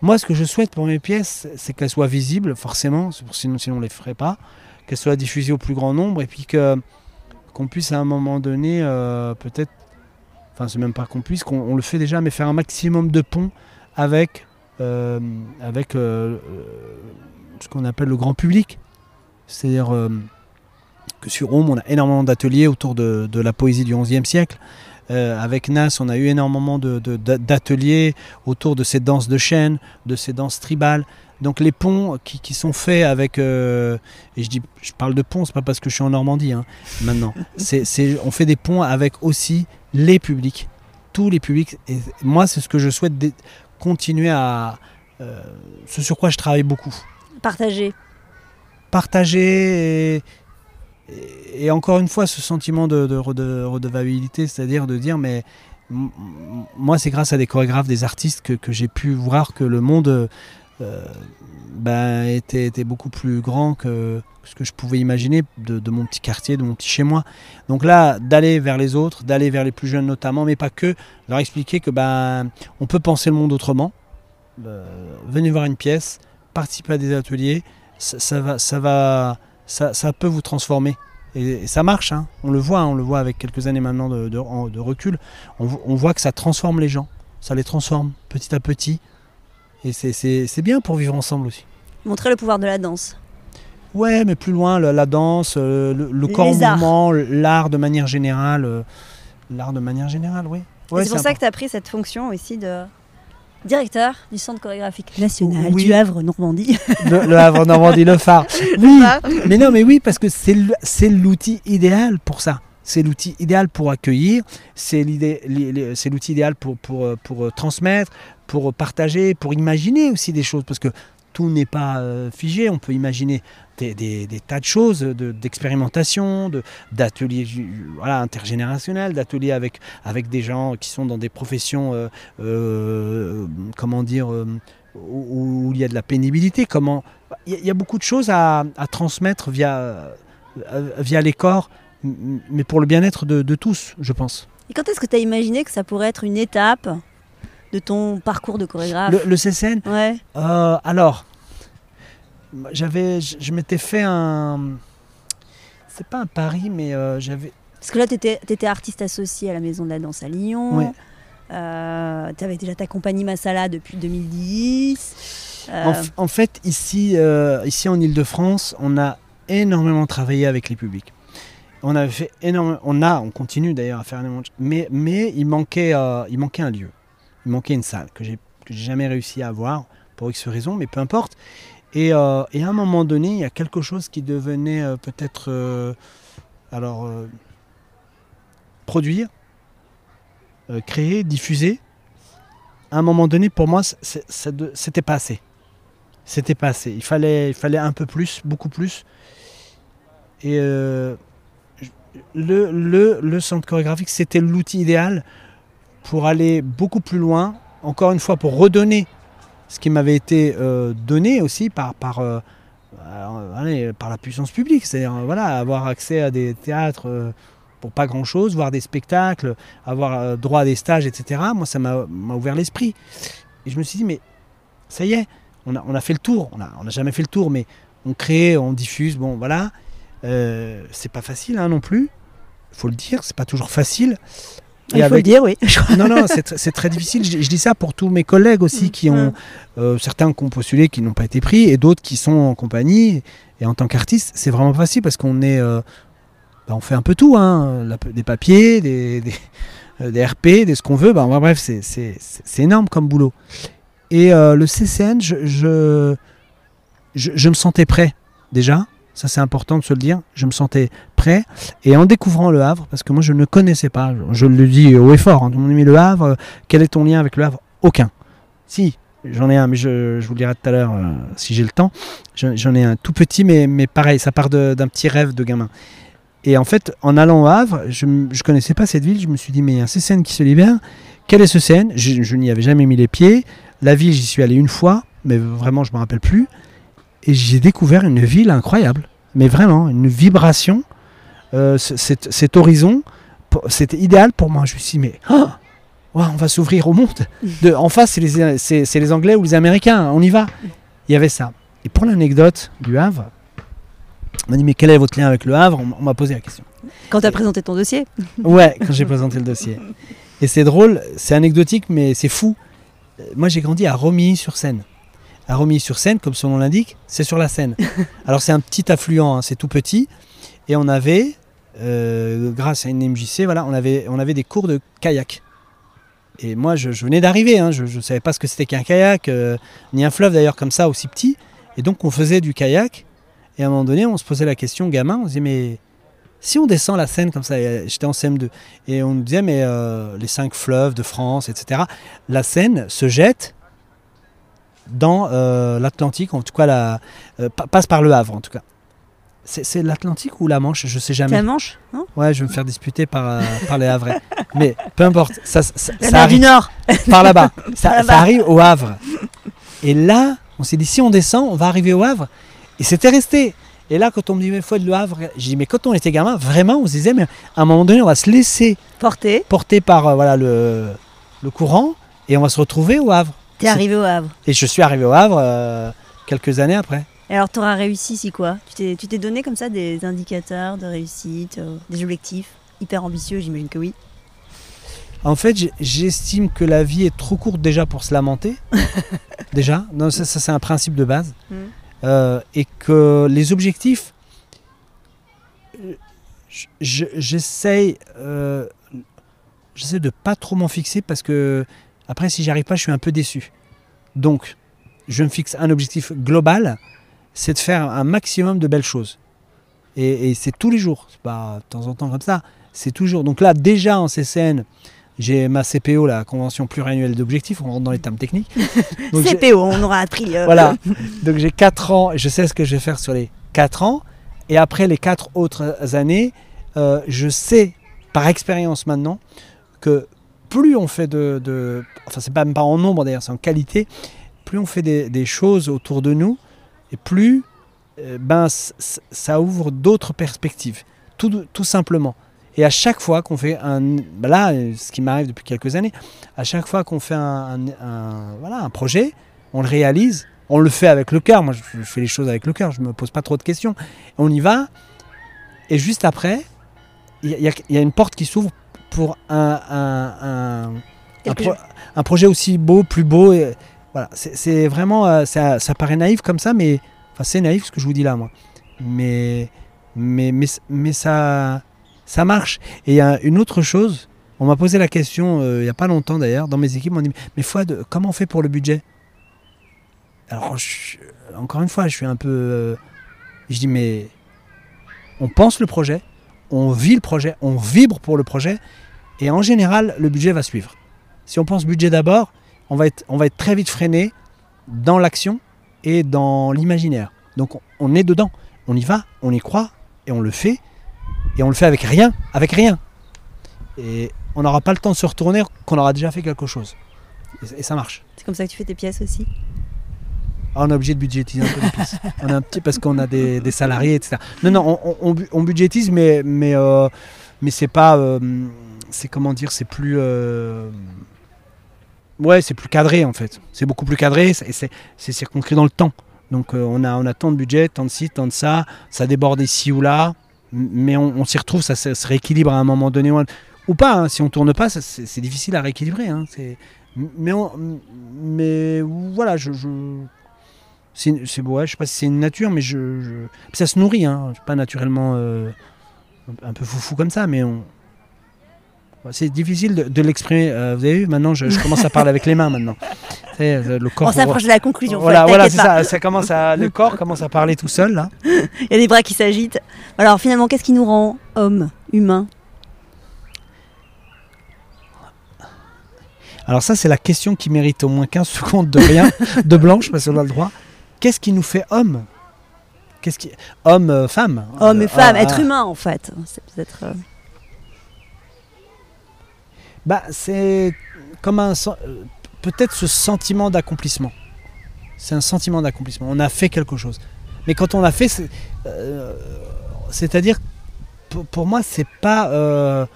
Moi, ce que je souhaite pour mes pièces, c'est qu'elles soient visibles, forcément, sinon, sinon on les ferait pas. Qu'elles soient diffusées au plus grand nombre et puis que qu'on puisse à un moment donné, euh, peut-être, enfin c'est même pas qu'on puisse, qu'on on le fait déjà, mais faire un maximum de ponts avec avec euh, euh, ce qu'on appelle le grand public. C'est-à-dire euh, que sur Rome, on a énormément d'ateliers autour de, de la poésie du XIe siècle. Euh, avec Nas, on a eu énormément d'ateliers autour de ces danses de chaîne, de ces danses tribales. Donc les ponts qui, qui sont faits avec, euh, et je dis, je parle de ponts, c'est pas parce que je suis en Normandie hein, maintenant. [laughs] On fait des ponts avec aussi les publics, tous les publics. Et moi, c'est ce que je souhaite continuer à, euh, ce sur quoi je travaille beaucoup Partager. partager et, et- et encore une fois ce sentiment de, de rede- redevabilité, c'est-à-dire de dire mais moi c'est grâce à des chorégraphes, des artistes que, que j'ai pu voir que le monde euh, ben, était, beaucoup plus grand que ce que je pouvais imaginer de, mon petit quartier, de mon petit chez moi. Donc là, d'aller vers les autres, d'aller vers les plus jeunes notamment, mais pas que, leur expliquer que ben on peut penser le monde autrement. Euh, venez voir une pièce, participer à des ateliers, ça, va, ça va, ça, peut vous transformer. Et, ça marche, hein. on le voit, hein, on le voit avec quelques années maintenant de, recul. On voit que ça transforme les gens, ça les transforme petit à petit. Et c'est- bien pour vivre ensemble aussi. Montrer le pouvoir de la danse. Ouais, mais plus loin, le- la danse, euh, le, le corps en mouvement, l'art de manière générale. euh, l'art de manière générale, oui. Ouais, c'est pour ça que tu as pris cette fonction aussi de directeur du Centre chorégraphique national Oui. du Havre Normandie. [laughs] le, le Havre Normandie, le phare. Oui, phare. mais non, mais oui, parce que le- c'est l'outil idéal pour ça. C'est l'outil idéal pour accueillir, c'est l'outil idéal pour, pour, euh, pour euh, transmettre, pour euh, partager, pour imaginer aussi des choses, parce que tout n'est pas figé, on peut imaginer des, des- tas de choses, de- d'expérimentation, de, d'ateliers voilà, intergénérationnels, d'ateliers avec, avec des gens qui sont dans des professions, comment dire, où, où il y a de la pénibilité, comment... Il y, a- beaucoup de choses à, à transmettre via, via les corps, mais pour le bien-être de, de tous, je pense. Et quand est-ce que tu as imaginé que ça pourrait être une étape de ton parcours de chorégraphe? Le, le CCN, Ouais. Euh, alors, j'avais, je, je m'étais fait un, c'est pas un pari, mais euh, j'avais, Parce que là, tu étais, artiste associé à la Maison de la Danse à Lyon. Ouais. tu avais déjà ta compagnie Masala depuis 2010. Euh, en, fait ici, euh, ici en Île-de-France, on a énormément travaillé avec les publics. On avait fait énormément, on a, on continue d'ailleurs à faire énormément, de mais mais il manquait, euh, il manquait un lieu, il manquait une salle que j'ai jamais réussi à avoir pour X raisons, mais peu importe. Et, euh, et à un moment donné, il y a quelque chose qui devenait euh, peut-être, alors, produire, créer, diffuser. À un moment donné, pour moi, c'était pas assez. C'était pas assez. Il fallait, il fallait un peu plus, beaucoup plus. Le, le, centre chorégraphique, c'était l'outil idéal pour aller beaucoup plus loin, encore une fois, pour redonner ce qui m'avait été euh, donné aussi par, par, euh, euh, par la puissance publique, c'est-à-dire voilà, avoir accès à des théâtres pour pas grand-chose, voir des spectacles, avoir droit à des stages, etc. Moi, ça m'a m'a ouvert l'esprit. Et je me suis dit, mais ça y est, on a, on a fait le tour. On n'a on a jamais fait le tour, mais on crée, on diffuse, bon voilà. Euh, c'est pas facile hein, non plus, il faut le dire, c'est pas toujours facile. Il faut le dire, oui. non, non, c'est tr- c'est très difficile. Je, je dis ça pour tous mes collègues aussi qui ont, euh, certains qui ont postulé, qui n'ont pas été pris, et d'autres qui sont en compagnie. Et en tant qu'artiste, c'est vraiment facile parce qu'on est, euh, bah, on fait un peu tout, hein, La- des papiers, des, des, euh, des RP, des ce qu'on veut. Bah, bref, c'est- énorme comme boulot. Et le CCN, je, je, je, je me sentais prêt déjà. Ça, c'est important de se le dire. Je me sentais prêt. Et en découvrant Le Havre, parce que moi, je ne connaissais pas, je, le dis haut et fort, hein, tout le Le Havre, euh, quel est ton lien avec Le Havre? Aucun. Si, j'en ai un, mais je, je vous le dirai tout à l'heure euh, si j'ai le temps. Je- J'en ai un tout petit, mais, mais pareil, ça part d'un petit rêve de gamin. Et en fait, en allant au Havre, je ne connaissais pas cette ville. Je me suis dit, mais il y a un CCN qui se libère. Quel est ce CN Je, je n'y avais jamais mis les pieds. La ville, j'y suis allé une fois, mais vraiment, je ne me rappelle plus. Et j'ai découvert une ville incroyable. Mais vraiment, une vibration. Euh, cet, horizon, c'était idéal pour moi. Je me suis dit, mais oh, on va s'ouvrir au monde. De, en face, c'est les, c'est- c'est les Anglais ou les Américains. On y va. Il y avait ça. Et pour l'anecdote du Havre, on m'a dit, mais quel est votre lien avec le Havre? On- On m'a posé la question. Quand tu as présenté ton dossier. Ouais, quand j'ai présenté le dossier. Et c'est drôle, c'est anecdotique, mais c'est fou. Euh, Moi, j'ai grandi à Romilly-sur-Seine. À Romilly-sur-Seine, comme son nom l'indique, c'est sur la Seine. [laughs] Alors, c'est un petit affluent, hein, c'est tout petit. Et on avait, euh, grâce à une MJC, voilà, on avait, on avait des cours de kayak. Et moi, je, je venais d'arriver, hein, je ne savais pas ce que c'était qu'un kayak, euh, ni un fleuve d'ailleurs comme ça, aussi petit. Et donc, on faisait du kayak. Et à un moment donné, on se posait la question, gamin, on se disait, mais si on descend la Seine comme ça, et j'étais en CM2, et on nous disait, mais euh, les cinq fleuves de France, etc., la Seine se jette dans euh, l'Atlantique, en tout cas, la, euh, pa- passe par le Havre, en tout cas. C'est l'Atlantique ou la Manche? Je sais jamais. La Manche, non? Ouais, je vais me faire disputer par, euh, par les Havrais. [laughs] Mais peu importe, ça, ça, La ça mer du arrive Nord. par là-bas. [laughs] Ça, arrive au Havre. Et là, on s'est dit, si on descend, on va arriver au Havre. Et c'était resté. Et là, quand on me dit, mais faut être le Havre, j'ai dit, mais quand on était gamin, vraiment, on se disait, mais à un moment donné, on va se laisser Porté. porter par euh, voilà, le, le courant et on va se retrouver au Havre. T'es arrivé au Havre. Et je suis arrivé au Havre euh, quelques années après. Et alors, t'auras réussi, si quoi? Tu t'es- donné comme ça des indicateurs de réussite, euh, des objectifs hyper ambitieux, j'imagine que oui. En fait, j'estime que la vie est trop courte déjà pour se lamenter. [laughs] déjà, non, ça, ça, c'est un principe de base. Mm. Euh, et que les objectifs, j'essaye euh, j'essaie de pas trop m'en fixer parce que après, si j'y arrive pas, je suis un peu déçu. Donc, je me fixe un objectif global, c'est de faire un maximum de belles choses. Et, et c'est tous les jours, c'est pas de temps en temps comme ça, c'est toujours. Donc là, déjà en CCN, j'ai ma CPO, la convention pluriannuelle d'objectifs, on rentre dans les termes techniques. [laughs] Donc, CPO, on aura appris. euh, voilà. [laughs] Donc j'ai 4 ans, je sais ce que je vais faire sur les 4 ans. Et après les 4 autres années, euh, je sais par expérience maintenant que plus on fait de. enfin, c'est pas pas en nombre d'ailleurs, c'est en qualité. Plus on fait des, choses autour de nous, et plus euh, ben, ça ouvre d'autres perspectives. Tout, simplement. Et à chaque fois qu'on fait un. ben là, ce qui m'arrive depuis quelques années, à chaque fois qu'on fait un, voilà, un projet, on le réalise, on le fait avec le cœur. Moi, je, fais les choses avec le cœur, je me pose pas trop de questions. On y va, et juste après, il y a une porte qui s'ouvre pour un, un- un- un quelque pro- un projet aussi beau, plus beau. Et, voilà, c'est c'est vraiment, euh, ça, ça paraît naïf comme ça, mais enfin, c'est naïf ce que je vous dis là, moi. Mais, mais, mais, mais ça, ça marche. Et il y a une autre chose. On m'a posé la question euh, il n'y a pas longtemps d'ailleurs dans mes équipes. On m'a dit mais Fouad, comment on fait pour le budget? Alors je- encore une fois, je suis un peu. euh, je dis mais on pense le projet, on vit le projet, on vibre pour le projet, et en général le budget va suivre. Si on pense budget d'abord, on va être, on va être très vite freiné dans l'action et dans l'imaginaire. Donc on, on est dedans, on y va, on y croit et on le fait. Et on le fait avec rien, avec rien. Et on n'aura pas le temps de se retourner qu'on aura déjà fait quelque chose. Et, et ça marche. C'est comme ça que tu fais tes pièces aussi? Ah, on est obligé de budgétiser un peu les pièces. on a un petit parce qu'on a des, des salariés, etc. Non, non, on budgétise, mais mais euh, mais c'est pas, euh, c'est comment dire, c'est plus, euh, ouais, c'est plus cadré en fait. C'est beaucoup plus cadré et c'est circonscrit dans le temps. Donc euh, on a on a tant de budget, tant de ci, tant de ça, ça déborde ici ou là, mais on, s'y retrouve, ça, se rééquilibre à un moment donné ou, pas. hein. Si on tourne pas, c'est difficile à rééquilibrer. hein. Mais on- mais voilà, je, je c'est ouais, je sais pas si c'est une nature, mais je, ça se nourrit. Hein. Pas naturellement euh, un- peu foufou comme ça, mais on c'est difficile de, de l'exprimer. Euh, vous avez vu Maintenant, je, je commence à parler avec les mains maintenant. [laughs] Euh, le corps. On s'approche de la conclusion. Voilà, voilà, c'est ça. Ça commence à, le corps commence à parler tout seul là. [laughs] Il y a des bras qui s'agitent. Alors finalement, qu'est-ce qui nous rend homme, humain Alors ça, c'est la question qui mérite au moins 15 [laughs] secondes de rien, de blanche, parce qu'on a le droit. Qu'est-ce qui nous fait homme Qu'est-ce qui homme, euh, femme Homme et Euh, femme, ah, être ah. humain en fait. C'est peut-être. Bah, c'est comme un euh, peut-être ce sentiment d'accomplissement. C'est un sentiment d'accomplissement. On a fait quelque chose. Mais quand on a fait, c'est, euh, c'est-à-dire pour, pour moi, c'est pas, euh,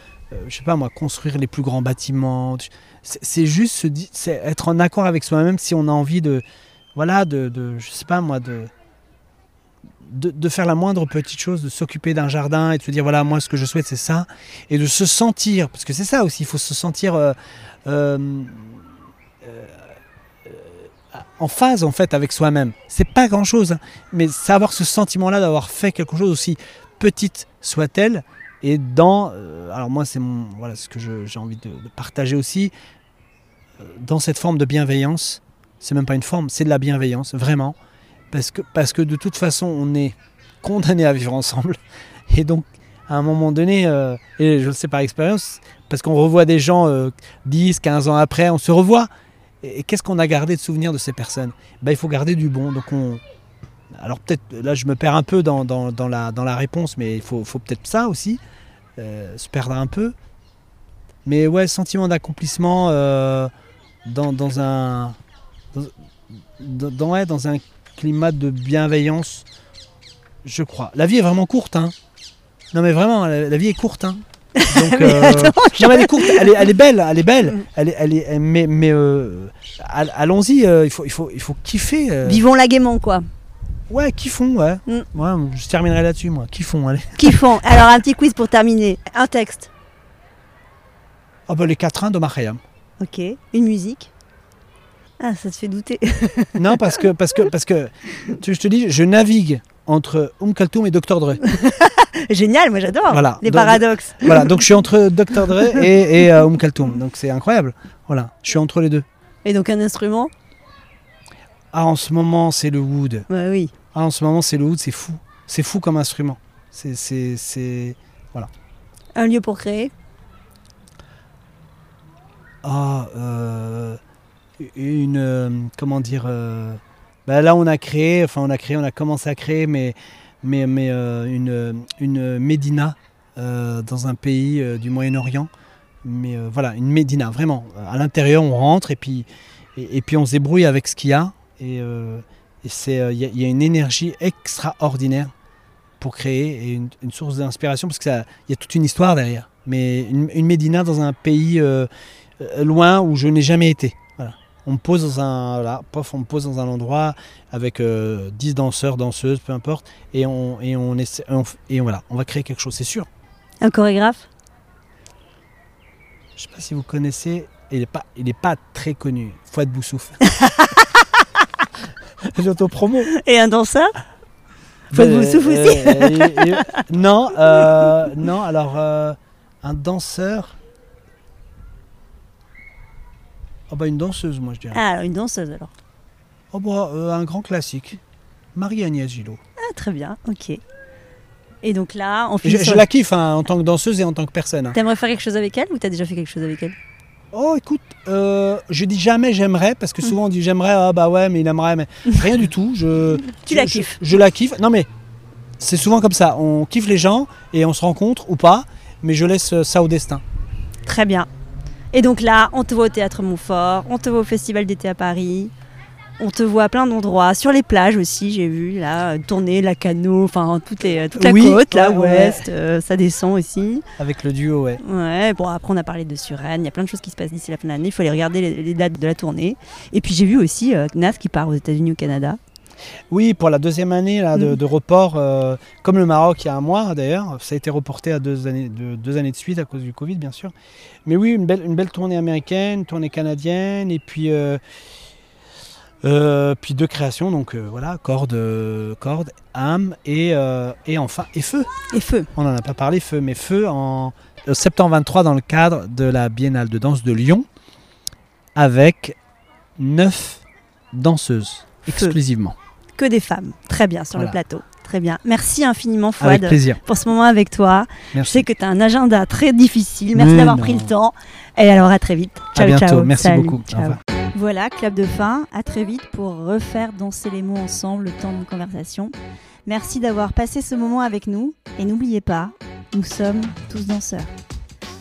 je sais pas moi, construire les plus grands bâtiments. C'est, juste être en accord avec soi-même si on a envie de, voilà, de, de je sais pas moi, de de, faire la moindre petite chose, de s'occuper d'un jardin et de se dire voilà moi ce que je souhaite c'est ça. Et de se sentir parce que c'est ça aussi il faut se sentir euh, euh, euh, en phase en fait avec soi-même. C'est pas grand chose mais savoir ce sentiment là d'avoir fait quelque chose aussi petite soit-elle et dans alors moi c'est voilà ce que j'ai envie de, de partager aussi dans cette forme de bienveillance c'est même pas une forme c'est de la bienveillance vraiment parce que parce que de toute façon on est condamné à vivre ensemble. Et donc à un moment donné euh, et je le sais par expérience parce qu'on revoit des gens euh, 10 15 ans après on se revoit. Et, qu'est-ce qu'on a gardé de souvenirs de ces personnes? Ben, il faut garder du bon. Donc on alors peut-être là je me perds un peu dans, dans, la, dans la réponse mais il faut, faut peut-être ça aussi euh, se perdre un peu. Mais ouais sentiment d'accomplissement euh, dans, un dans- ouais, dans un climat de bienveillance je crois la vie est vraiment courte hein. non mais vraiment la, la vie est courte hein. donc [laughs] Mais euh, attends, je- non, mais elle est courte, elle est, elle est belle, elle est belle. Elle est, elle est, mais mais euh, all- allons-y, euh, il, faut, il, faut, il faut kiffer. euh. Vivons-la gaiement quoi. Ouais, kiffons, ouais. Mm. ouais. Je terminerai là-dessus, moi. Kiffons, allez. [laughs] Kiffons. Alors un petit quiz pour terminer. Un texte. Ah bah les quatrains de Mariam. Ok. Une musique. Ah, ça te fait douter. [laughs] Non, parce que, parce que, parce que, tu, je te dis, je navigue entre Oum Kaltoum et Dr. Dre. [laughs] Génial, moi j'adore. Voilà. Les Donc- paradoxes. Voilà, donc je suis entre [laughs] Dr. Dre et, et euh. Donc c'est incroyable. Voilà, je suis entre les deux. Et donc un instrument? Ah, en ce moment, c'est le wood. Oui. Ah, en ce moment, c'est le oud, c'est fou. C'est fou comme instrument. C'est, c'est, c'est... Un lieu pour créer? Ah, euh, une... euh, comment dire... euh, bah là, on a créé, enfin, on a créé, on a commencé à créer, mais, mais, mais euh, une, une médina dans un pays du Moyen-Orient. Mais voilà, une médina, vraiment. À l'intérieur, on rentre et puis, et, puis on se débrouille avec ce qu'il y a. Et, c'est, il y, a- il une énergie extraordinaire pour créer et une, source d'inspiration parce qu'il y a toute une histoire derrière. Mais une, médina dans un pays loin où je n'ai jamais été. On me pose dans un, voilà, pof, on me pose dans un endroit avec euh, 10 danseurs, danseuses, peu importe, et on, et on essaie, on f- et voilà, on va créer quelque chose, c'est sûr. Un chorégraphe? Je sais pas si vous connaissez, il n'est pas, il est pas très connu. Fouad Boussouf. [laughs] J'auto-promo. Et un danseur? Fouad Euh, Boussouf aussi? euh, et- et- non, euh, non, alors euh, un danseur. Oh bah une danseuse, moi je dirais. Ah, une danseuse alors. Oh bah euh, un grand classique. Marie-Agnès Gillot. Ah, très bien, ok. Et donc là, on Je, finit je sur... la kiffe hein, en tant que danseuse et en tant que personne. hein. T'aimerais faire quelque chose avec elle ou t'as déjà fait quelque chose avec elle? Oh écoute, euh, je dis jamais j'aimerais parce que Mm. souvent on dit j'aimerais, ah bah ouais mais il aimerait, mais [laughs] rien du tout. Je, Tu la je- kiffes. je, je la kiffe. Non mais c'est souvent comme ça. On kiffe les gens et on se rencontre ou pas, mais je laisse ça au destin. Très bien. Et donc là, on te voit au Théâtre Montfort, on te voit au Festival d'été à Paris, on te voit à plein d'endroits, sur les plages aussi, j'ai vu, là, tourner, la canot, enfin, toute, les, toute la Oui, côte, là, ouais, ouais. ouest, euh, ça descend aussi. Avec le duo, ouais. Ouais, bon, après, on a parlé de Suresnes, il y a plein de choses qui se passent d'ici la fin de l'année, il faut aller regarder les, les dates de la tournée. Et puis, j'ai vu aussi euh, Nat qui part aux États-Unis, au Canada. Oui, pour la deuxième année là, de, de report, euh, comme le Maroc il y a un mois d'ailleurs, ça a été reporté à deux années, de, deux années de suite à cause du Covid, bien sûr. Mais oui, une belle, une belle tournée américaine, une tournée canadienne, et puis, euh, euh, puis deux créations, donc voilà, corde, corde, âme, et, et enfin, et feu. Et feu. On n'en a pas parlé, feu, mais feu en septembre 23 dans le cadre de la Biennale de danse de Lyon, avec neuf danseuses Feu. Que des femmes. Très bien, sur le plateau. Très bien. Merci infiniment, Avec Fouad, plaisir. pour ce moment avec toi. Je Merci. sais que tu as un agenda très difficile. Merci Mais d'avoir non. pris le temps. Et alors, à très vite. À Ciao, bientôt. ciao. Merci Salut. beaucoup. Au Ciao. revoir. Voilà, clap de fin. À très vite pour refaire danser les mots ensemble le temps d'une conversation. Merci d'avoir passé ce moment avec nous. Et n'oubliez pas, nous sommes tous danseurs.